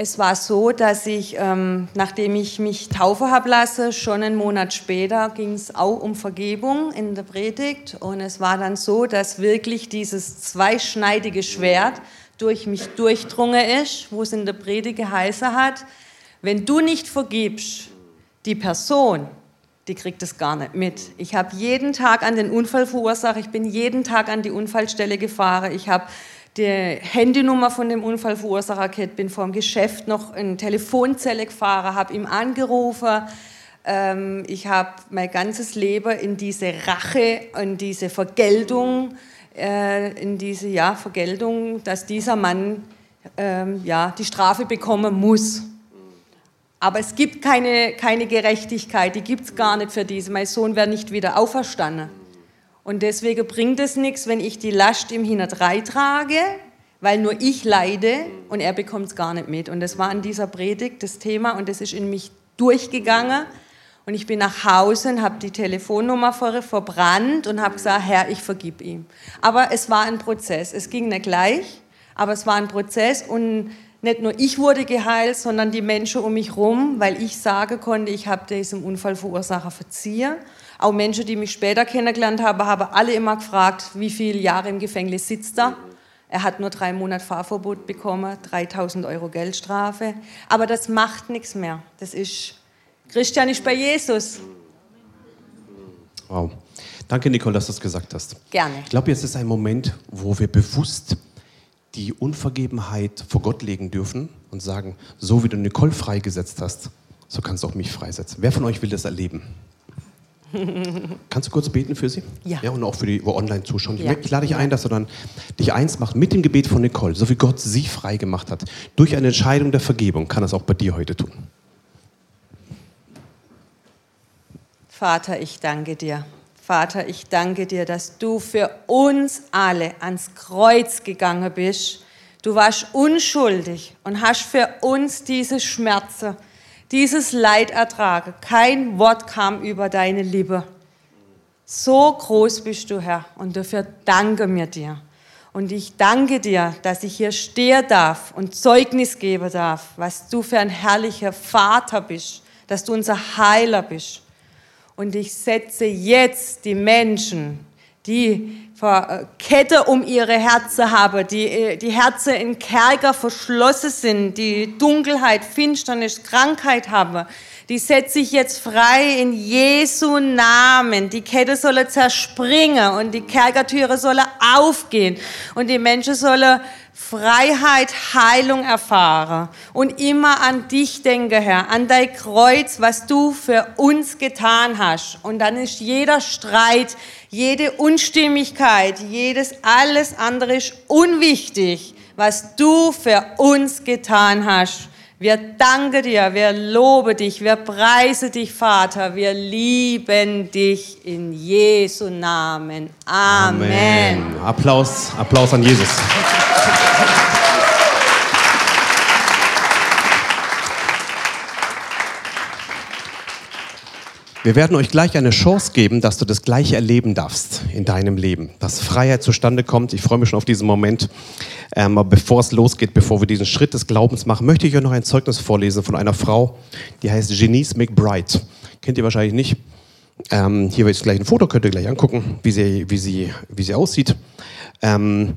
Es war so, dass ich, ähm, nachdem ich mich taufen habe lassen, schon einen Monat später ging es auch um Vergebung in der Predigt. Und es war dann so, dass wirklich dieses zweischneidige Schwert durch mich durchdrungen ist, wo es in der Predigt geheißen hat, wenn du nicht vergibst, die Person, die kriegt es gar nicht mit. Ich habe jeden Tag an den Unfallverursacher, ich bin jeden Tag an die Unfallstelle gefahren, ich habe die Handynummer von dem Unfallverursacher gehabt, bin vor dem Geschäft noch in Telefonzelle gefahren, habe ihm angerufen. Ähm, ich habe mein ganzes Leben in diese Rache, in diese Vergeltung, äh, in diese ja, Vergeltung, dass dieser Mann ähm, ja, die Strafe bekommen muss. Aber es gibt keine, keine Gerechtigkeit, die gibt es gar nicht für diese. Mein Sohn wäre nicht wieder auferstanden. Und deswegen bringt es nichts, wenn ich die Last im Hinterdrei trage, weil nur ich leide und er bekommt es gar nicht mit. Und das war an dieser Predigt das Thema und das ist in mich durchgegangen. Und ich bin nach Hause und habe die Telefonnummer verbrannt und habe gesagt, Herr, ich vergib ihm. Aber es war ein Prozess. Es ging nicht gleich, aber es war ein Prozess und nicht nur ich wurde geheilt, sondern die Menschen um mich herum, weil ich sagen konnte, ich habe diesem Unfallverursacher verziehen. Auch Menschen, die mich später kennengelernt haben, haben alle immer gefragt, wie viele Jahre im Gefängnis sitzt er. Er hat nur drei Monate Fahrverbot bekommen, 3000 Euro Geldstrafe. Aber das macht nichts mehr. Das ist, Christian ist bei Jesus. Wow. Danke, Nicole, dass du das gesagt hast. Gerne. Ich glaube, jetzt ist ein Moment, wo wir bewusst die Unvergebenheit vor Gott legen dürfen und sagen, so wie du Nicole freigesetzt hast, so kannst du auch mich freisetzen. Wer von euch will das erleben? Kannst du kurz beten für sie? Ja. Ja, und auch für die die online zuschauen. Ich, Ja. ich lade dich ein, dass du dann dich eins machst mit dem Gebet von Nicole, so wie Gott sie frei gemacht hat. Durch eine Entscheidung der Vergebung kann es auch bei dir heute tun. Vater, ich danke dir. Vater, ich danke dir, dass du für uns alle ans Kreuz gegangen bist. Du warst unschuldig und hast für uns diese Schmerzen, dieses Leid ertragen. Kein Wort kam über deine Liebe. So groß bist du, Herr, und dafür danke mir dir. Und ich danke dir, dass ich hier stehen darf und Zeugnis geben darf, was du für ein herrlicher Vater bist, dass du unser Heiler bist. Und ich setze jetzt die Menschen, die Kette um ihre Herzen haben, die äh, die Herzen in Kerker verschlossen sind, die Dunkelheit, Finsternis, Krankheit haben, die setze ich jetzt frei in Jesu Namen. Die Kette soll zerspringen und die Kerkertüre soll aufgehen und die Menschen sollen Freiheit, Heilung erfahren und immer an dich denke, Herr, an dein Kreuz, was du für uns getan hast. Und dann ist jeder Streit, jede Unstimmigkeit, jedes alles andere ist unwichtig, was du für uns getan hast. Wir danken dir, wir loben dich, wir preisen dich, Vater, wir lieben dich in Jesu Namen. Amen. Amen. Applaus, Applaus an Jesus. Wir werden euch gleich eine Chance geben, dass du das Gleiche erleben darfst in deinem Leben, dass Freiheit zustande kommt. Ich freue mich schon auf diesen Moment. Ähm, aber bevor es losgeht, bevor wir diesen Schritt des Glaubens machen, möchte ich euch noch ein Zeugnis vorlesen von einer Frau, die heißt Janice McBride. Kennt ihr wahrscheinlich nicht. Ähm, hier wird gleich ein Foto, könnt ihr gleich angucken, wie sie, wie sie, wie sie aussieht. Ähm,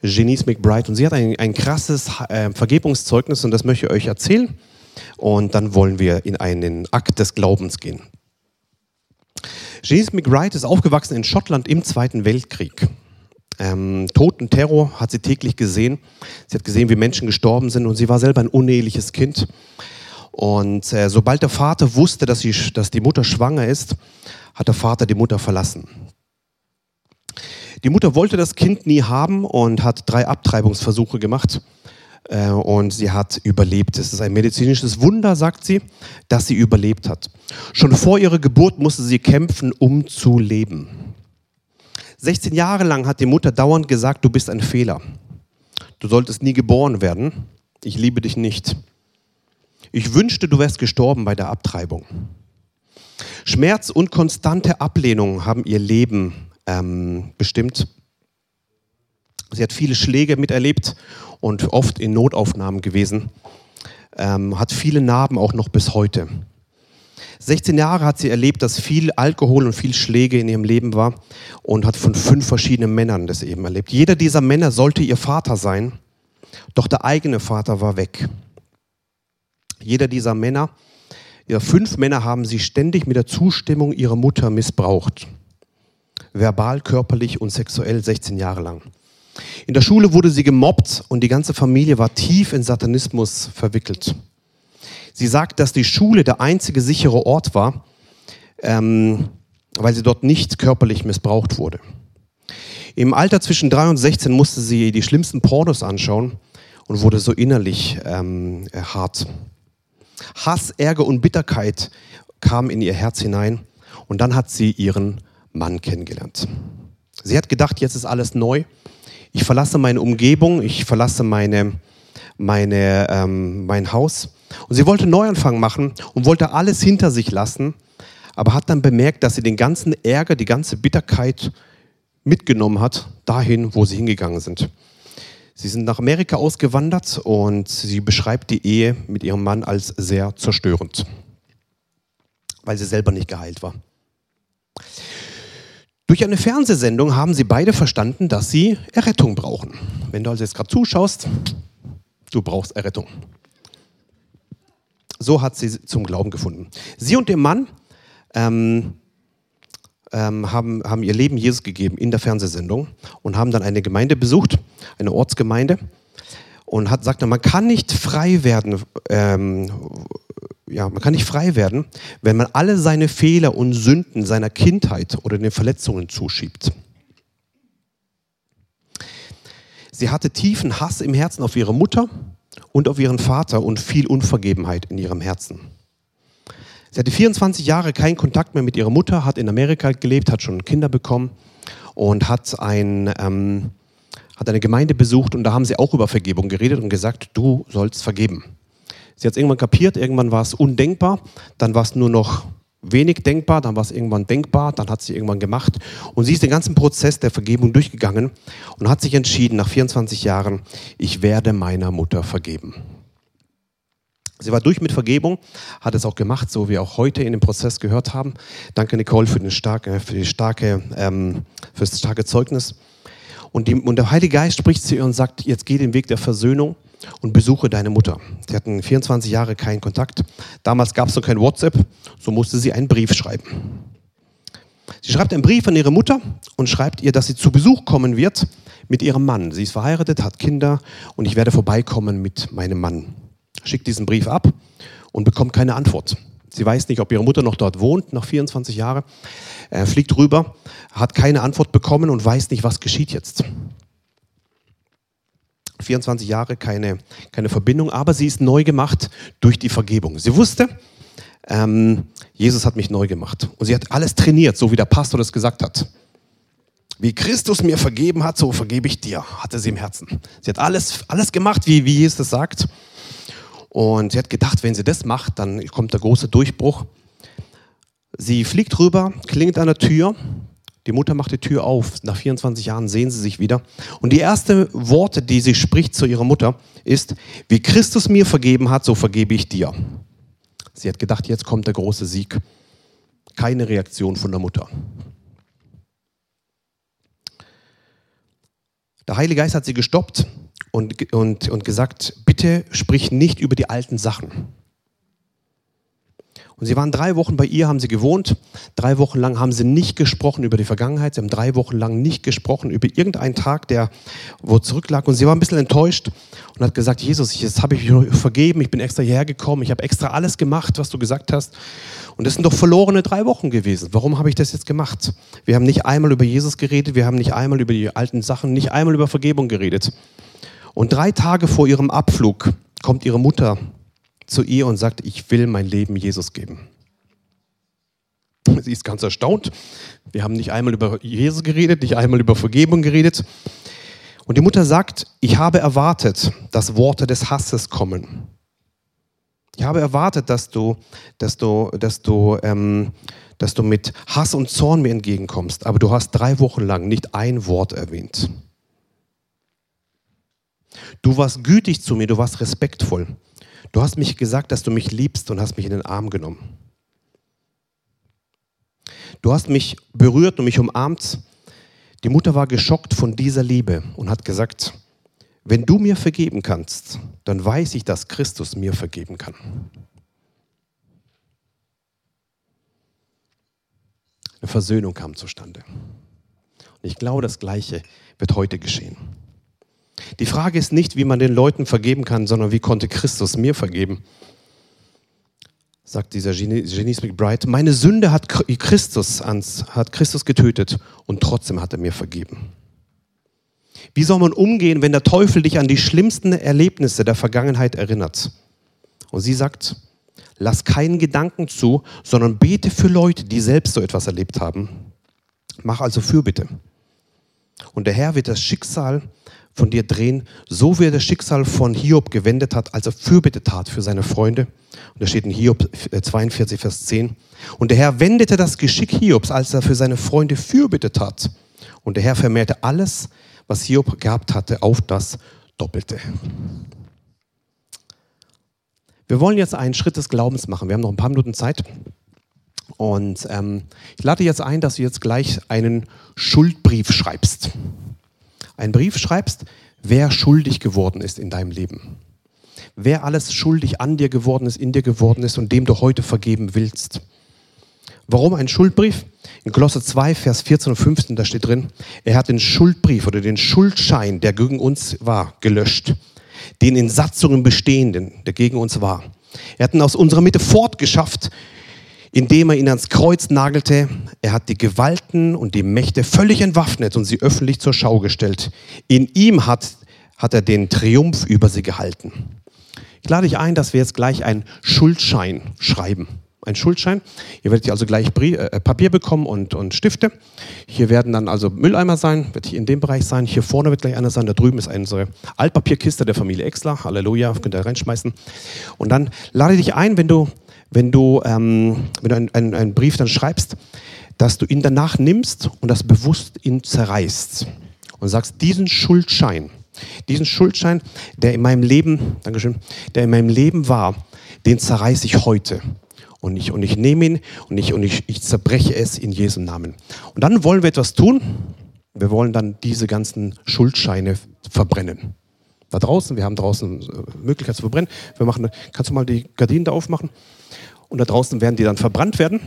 Janice McBride. Und sie hat ein, ein krasses äh, Vergebungszeugnis und das möchte ich euch erzählen. Und dann wollen wir in einen Akt des Glaubens gehen. Janice McBride ist aufgewachsen in Schottland im Zweiten Weltkrieg. Ähm, Tod Terror hat sie täglich gesehen. Sie hat gesehen, wie Menschen gestorben sind und sie war selber ein uneheliches Kind. Und äh, sobald der Vater wusste, dass, sie, dass die Mutter schwanger ist, hat der Vater die Mutter verlassen. Die Mutter wollte das Kind nie haben und hat drei Abtreibungsversuche gemacht. Äh, und sie hat überlebt. Es ist ein medizinisches Wunder, sagt sie, dass sie überlebt hat. Schon vor ihrer Geburt musste sie kämpfen, um zu leben. 16 Jahre lang hat die Mutter dauernd gesagt, du bist ein Fehler. Du solltest nie geboren werden. Ich liebe dich nicht. Ich wünschte, du wärst gestorben bei der Abtreibung. Schmerz und konstante Ablehnung haben ihr Leben ähm, bestimmt. Sie hat viele Schläge miterlebt und oft in Notaufnahmen gewesen. Ähm, hat viele Narben auch noch bis heute. 16 Jahre hat sie erlebt, dass viel Alkohol und viel Schläge in ihrem Leben war und hat von fünf verschiedenen Männern das eben erlebt. Jeder dieser Männer sollte ihr Vater sein, doch der eigene Vater war weg. Jeder dieser Männer, ja, fünf Männer haben sie ständig mit der Zustimmung ihrer Mutter missbraucht. Verbal, körperlich und sexuell 16 Jahre lang. In der Schule wurde sie gemobbt und die ganze Familie war tief in Satanismus verwickelt. Sie sagt, dass die Schule der einzige sichere Ort war, ähm, weil sie dort nicht körperlich missbraucht wurde. Im Alter zwischen 3 und 16 musste sie die schlimmsten Pornos anschauen und wurde so innerlich ähm, hart. Hass, Ärger und Bitterkeit kamen in ihr Herz hinein und dann hat sie ihren Mann kennengelernt. Sie hat gedacht, jetzt ist alles neu. Ich verlasse meine Umgebung, ich verlasse meine, meine, ähm, mein Haus. Und sie wollte Neuanfang machen und wollte alles hinter sich lassen, aber hat dann bemerkt, dass sie den ganzen Ärger, die ganze Bitterkeit mitgenommen hat, dahin, wo sie hingegangen sind. Sie sind nach Amerika ausgewandert und sie beschreibt die Ehe mit ihrem Mann als sehr zerstörend, weil sie selber nicht geheilt war. Durch eine Fernsehsendung haben sie beide verstanden, dass sie Errettung brauchen. Wenn du also jetzt gerade zuschaust, du brauchst Errettung. So hat sie zum Glauben gefunden. Sie und ihr Mann ähm, ähm, haben, haben ihr Leben Jesus gegeben in der Fernsehsendung und haben dann eine Gemeinde besucht, eine Ortsgemeinde, und hat sagt, man kann nicht frei werden ähm, ja, man kann nicht frei werden, wenn man alle seine Fehler und Sünden seiner Kindheit oder den Verletzungen zuschiebt. Sie hatte tiefen Hass im Herzen auf ihre Mutter und auf ihren Vater und viel Unvergebenheit in ihrem Herzen. Sie hatte 24 Jahre keinen Kontakt mehr mit ihrer Mutter, hat in Amerika gelebt, hat schon Kinder bekommen und hat, ein, ähm, hat eine Gemeinde besucht und da haben sie auch über Vergebung geredet und gesagt, du sollst vergeben. Sie hat es irgendwann kapiert, irgendwann war es undenkbar, dann war es nur noch wenig denkbar, dann war es irgendwann denkbar, dann hat sie irgendwann gemacht und sie ist den ganzen Prozess der Vergebung durchgegangen und hat sich entschieden, nach 24 Jahren, ich werde meiner Mutter vergeben. Sie war durch mit Vergebung, hat es auch gemacht, so wie auch heute in dem Prozess gehört haben. Danke, Nicole, für, den starke, für, die starke, ähm, für das starke Zeugnis. Und, die, und der Heilige Geist spricht zu ihr und sagt, jetzt geh den Weg der Versöhnung und besuche deine Mutter. Sie hatten 24 Jahre keinen Kontakt. Damals gab es noch kein WhatsApp, so musste sie einen Brief schreiben. Sie schreibt einen Brief an ihre Mutter und schreibt ihr, dass sie zu Besuch kommen wird mit ihrem Mann. Sie ist verheiratet, hat Kinder und ich werde vorbeikommen mit meinem Mann. Schickt diesen Brief ab und bekommt keine Antwort. Sie weiß nicht, ob ihre Mutter noch dort wohnt, nach 24 Jahren. Er fliegt rüber, hat keine Antwort bekommen und weiß nicht, was geschieht jetzt. 24 Jahre keine, keine Verbindung, aber sie ist neu gemacht durch die Vergebung. Sie wusste, ähm, Jesus hat mich neu gemacht. Und sie hat alles trainiert, so wie der Pastor das gesagt hat. Wie Christus mir vergeben hat, so vergebe ich dir, hatte sie im Herzen. Sie hat alles, alles gemacht, wie, wie Jesus das sagt. Und sie hat gedacht, wenn sie das macht, dann kommt der große Durchbruch. Sie fliegt rüber, klingt an der Tür. Die Mutter macht die Tür auf. Nach 24 Jahren sehen sie sich wieder. Und die erste Worte, die sie spricht zu ihrer Mutter, ist, wie Christus mir vergeben hat, so vergebe ich dir. Sie hat gedacht, jetzt kommt der große Sieg. Keine Reaktion von der Mutter. Der Heilige Geist hat sie gestoppt und, und, und gesagt, bitte sprich nicht über die alten Sachen. Und sie waren drei Wochen bei ihr, haben sie gewohnt. Drei Wochen lang haben sie nicht gesprochen über die Vergangenheit. Sie haben drei Wochen lang nicht gesprochen über irgendeinen Tag, der wo zurücklag. Und sie war ein bisschen enttäuscht und hat gesagt, Jesus, jetzt habe ich mich vergeben, ich bin extra hierher gekommen, ich habe extra alles gemacht, was du gesagt hast. Und das sind doch verlorene drei Wochen gewesen. Warum habe ich das jetzt gemacht? Wir haben nicht einmal über Jesus geredet, wir haben nicht einmal über die alten Sachen, nicht einmal über Vergebung geredet. Und drei Tage vor ihrem Abflug kommt ihre Mutter zu ihr und sagt, ich will mein Leben Jesus geben. Sie ist ganz erstaunt. Wir haben nicht einmal über Jesus geredet, nicht einmal über Vergebung geredet. Und die Mutter sagt, ich habe erwartet, dass Worte des Hasses kommen. Ich habe erwartet, dass du, dass du, dass du, ähm, dass du mit Hass und Zorn mir entgegenkommst. Aber du hast drei Wochen lang nicht ein Wort erwähnt. Du warst gütig zu mir, du warst respektvoll. Du hast mich gesagt, dass du mich liebst und hast mich in den Arm genommen. Du hast mich berührt und mich umarmt. Die Mutter war geschockt von dieser Liebe und hat gesagt, wenn du mir vergeben kannst, dann weiß ich, dass Christus mir vergeben kann. Eine Versöhnung kam zustande. Und ich glaube, das Gleiche wird heute geschehen. Die Frage ist nicht, wie man den Leuten vergeben kann, sondern wie konnte Christus mir vergeben? Sagt dieser Genies McBride, meine Sünde hat Christus, ans, hat Christus getötet und trotzdem hat er mir vergeben. Wie soll man umgehen, wenn der Teufel dich an die schlimmsten Erlebnisse der Vergangenheit erinnert? Und sie sagt, lass keinen Gedanken zu, sondern bete für Leute, die selbst so etwas erlebt haben. Mach also Fürbitte. Und der Herr wird das Schicksal von dir drehen, so wie er das Schicksal von Hiob gewendet hat, als er Fürbitte tat für seine Freunde. Und da steht in Hiob 42, äh, Vers 10. Und der Herr wendete das Geschick Hiobs, als er für seine Freunde Fürbitte tat. Und der Herr vermehrte alles, was Hiob gehabt hatte, auf das Doppelte. Wir wollen jetzt einen Schritt des Glaubens machen. Wir haben noch ein paar Minuten Zeit. Und ähm, ich lade jetzt ein, dass du jetzt gleich einen Schuldbrief schreibst einen Brief schreibst, wer schuldig geworden ist in deinem Leben. Wer alles schuldig an dir geworden ist, in dir geworden ist und dem du heute vergeben willst. Warum ein Schuldbrief? In Kolosse 2, Vers 14 und 15, da steht drin, er hat den Schuldbrief oder den Schuldschein, der gegen uns war, gelöscht. Den in Satzungen bestehenden, der gegen uns war. Er hat ihn aus unserer Mitte fortgeschafft, indem er ihn ans Kreuz nagelte. Er hat die Gewalten und die Mächte völlig entwaffnet und sie öffentlich zur Schau gestellt. In ihm hat, hat er den Triumph über sie gehalten. Ich lade dich ein, dass wir jetzt gleich einen Schuldschein schreiben. Ein Schuldschein. Ihr werdet hier also gleich äh, Papier bekommen und, und Stifte. Hier werden dann also Mülleimer sein, wird hier in dem Bereich sein. Hier vorne wird gleich einer sein. Da drüben ist unsere Altpapierkiste der Familie Exler. Halleluja, könnt ihr reinschmeißen. Und dann lade dich ein, wenn du wenn du, ähm, wenn du einen, einen, einen Brief dann schreibst, dass du ihn danach nimmst und das bewusst ihn zerreißt und sagst, diesen Schuldschein, diesen Schuldschein, der in meinem Leben, Dankeschön, der in meinem Leben war, den zerreiße ich heute. Und ich, und ich nehme ihn und, ich, und ich, ich zerbreche es in Jesu Namen. Und dann wollen wir etwas tun. Wir wollen dann diese ganzen Schuldscheine verbrennen. Da draußen. Wir haben draußen äh, Möglichkeit zu verbrennen. Wir machen, kannst du mal die Gardinen da aufmachen? Und da draußen werden die dann verbrannt werden.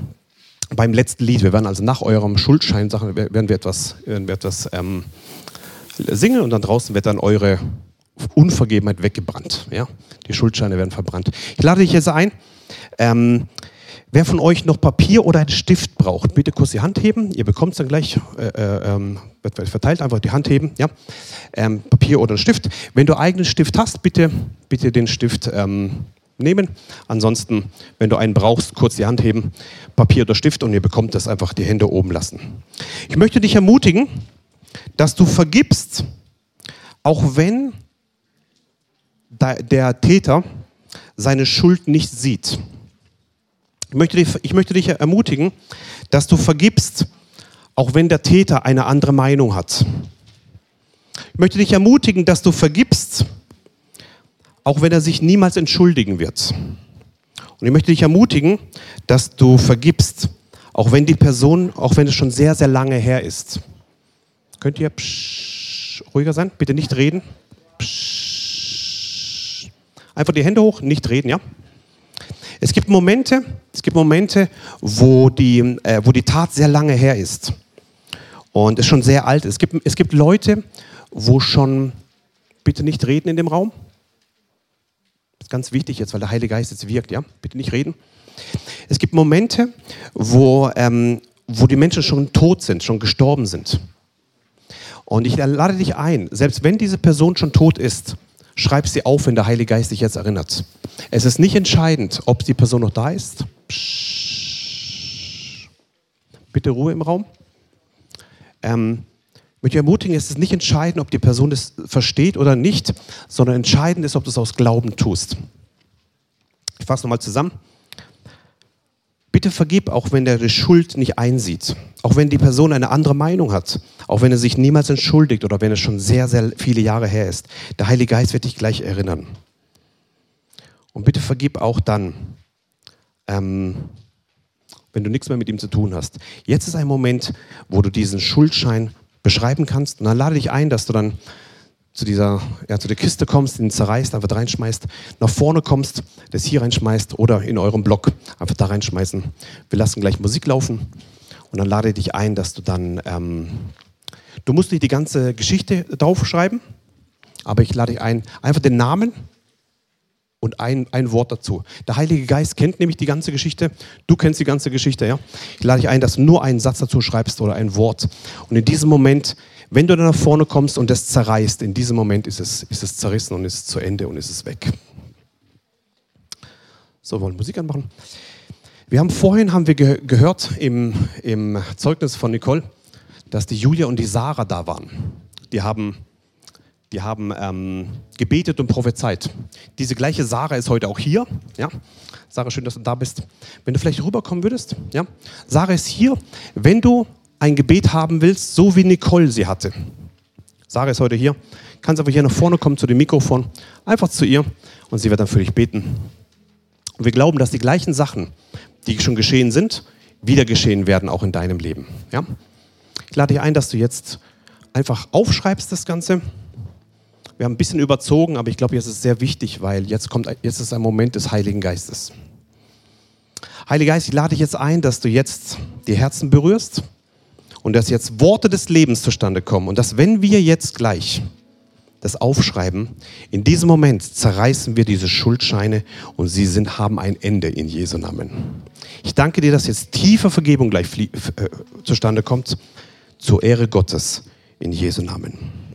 Beim letzten Lied, wir werden also nach eurem Schuldschein Sachen, werden wir etwas, werden wir etwas ähm, singen und dann draußen wird dann eure Unvergebenheit weggebrannt. Ja? Die Schuldscheine werden verbrannt. Ich lade dich jetzt ein. Ähm, wer von euch noch Papier oder einen Stift braucht, bitte kurz die Hand heben. Ihr bekommt es dann gleich, äh, äh, ähm, wird verteilt, einfach die Hand heben. Ja? Ähm, Papier oder einen Stift. Wenn du eigenen Stift hast, bitte, bitte den Stift ähm, nehmen. Ansonsten, wenn du einen brauchst, kurz die Hand heben, Papier oder Stift und ihr bekommt das einfach die Hände oben lassen. Ich möchte dich ermutigen, dass du vergibst, auch wenn der Täter seine Schuld nicht sieht. Ich möchte, dich, ich möchte dich ermutigen, dass du vergibst, auch wenn der Täter eine andere Meinung hat. Ich möchte dich ermutigen, dass du vergibst, auch wenn er sich niemals entschuldigen wird. Und ich möchte dich ermutigen, dass du vergibst, auch wenn die Person, auch wenn es schon sehr, sehr lange her ist. Könnt ihr psch, ruhiger sein? Bitte nicht reden. Psch. Einfach die Hände hoch, nicht reden, ja? Es gibt Momente, es gibt Momente, wo die, äh, wo die Tat sehr lange her ist und es schon sehr alt ist. Es gibt, es gibt Leute, wo schon, bitte nicht reden in dem Raum, ist ganz wichtig jetzt, weil der Heilige Geist jetzt wirkt, ja? Bitte nicht reden. Es gibt Momente, wo, ähm, wo die Menschen schon tot sind, schon gestorben sind. Und ich lade dich ein, selbst wenn diese Person schon tot ist, schreib sie auf, wenn der Heilige Geist dich jetzt erinnert. Es ist nicht entscheidend, ob die Person noch da ist. Bitte Ruhe im Raum. Ähm, möchte ermutigen, es ist nicht entscheidend, ob die Person das versteht oder nicht, sondern entscheidend ist, ob du es aus Glauben tust. Ich fasse nochmal zusammen. Bitte vergib, auch wenn der die Schuld nicht einsieht, auch wenn die Person eine andere Meinung hat, auch wenn er sich niemals entschuldigt oder wenn es schon sehr, sehr viele Jahre her ist. Der Heilige Geist wird dich gleich erinnern. Und bitte vergib auch dann, ähm, wenn du nichts mehr mit ihm zu tun hast. Jetzt ist ein Moment, wo du diesen Schuldschein beschreiben kannst. Und dann lade dich ein, dass du dann zu dieser, ja, zu der Kiste kommst, ihn zerreißt, einfach da reinschmeißt, nach vorne kommst, das hier reinschmeißt oder in eurem Blog einfach da reinschmeißen. Wir lassen gleich Musik laufen und dann lade dich ein, dass du dann, ähm, du musst nicht die ganze Geschichte draufschreiben, aber ich lade dich ein, einfach den Namen und ein, ein Wort dazu. Der Heilige Geist kennt nämlich die ganze Geschichte. Du kennst die ganze Geschichte, ja? Ich lade dich ein, dass du nur einen Satz dazu schreibst oder ein Wort. Und in diesem Moment, wenn du dann nach vorne kommst und das zerreißt, in diesem Moment ist es, ist es zerrissen und ist zu Ende und ist es weg. So, wollen wir Musik anmachen? Wir haben vorhin haben wir ge gehört im, im Zeugnis von Nicole, dass die Julia und die Sarah da waren. Die haben die haben ähm, gebetet und prophezeit. Diese gleiche Sarah ist heute auch hier. Ja? Sarah, schön, dass du da bist. Wenn du vielleicht rüberkommen würdest. Ja? Sarah ist hier, wenn du ein Gebet haben willst, so wie Nicole sie hatte. Sarah ist heute hier. Kannst einfach hier nach vorne kommen zu dem Mikrofon, einfach zu ihr und sie wird dann für dich beten. Und wir glauben, dass die gleichen Sachen, die schon geschehen sind, wieder geschehen werden, auch in deinem Leben. Ja? Ich lade dich ein, dass du jetzt einfach aufschreibst das Ganze wir haben ein bisschen überzogen, aber ich glaube, jetzt ist es sehr wichtig, weil jetzt kommt, jetzt ist ein Moment des Heiligen Geistes. Heiliger Geist, ich lade dich jetzt ein, dass du jetzt die Herzen berührst und dass jetzt Worte des Lebens zustande kommen und dass wenn wir jetzt gleich das aufschreiben, in diesem Moment zerreißen wir diese Schuldscheine und sie sind, haben ein Ende in Jesu Namen. Ich danke dir, dass jetzt tiefe Vergebung gleich äh, zustande kommt zur Ehre Gottes in Jesu Namen.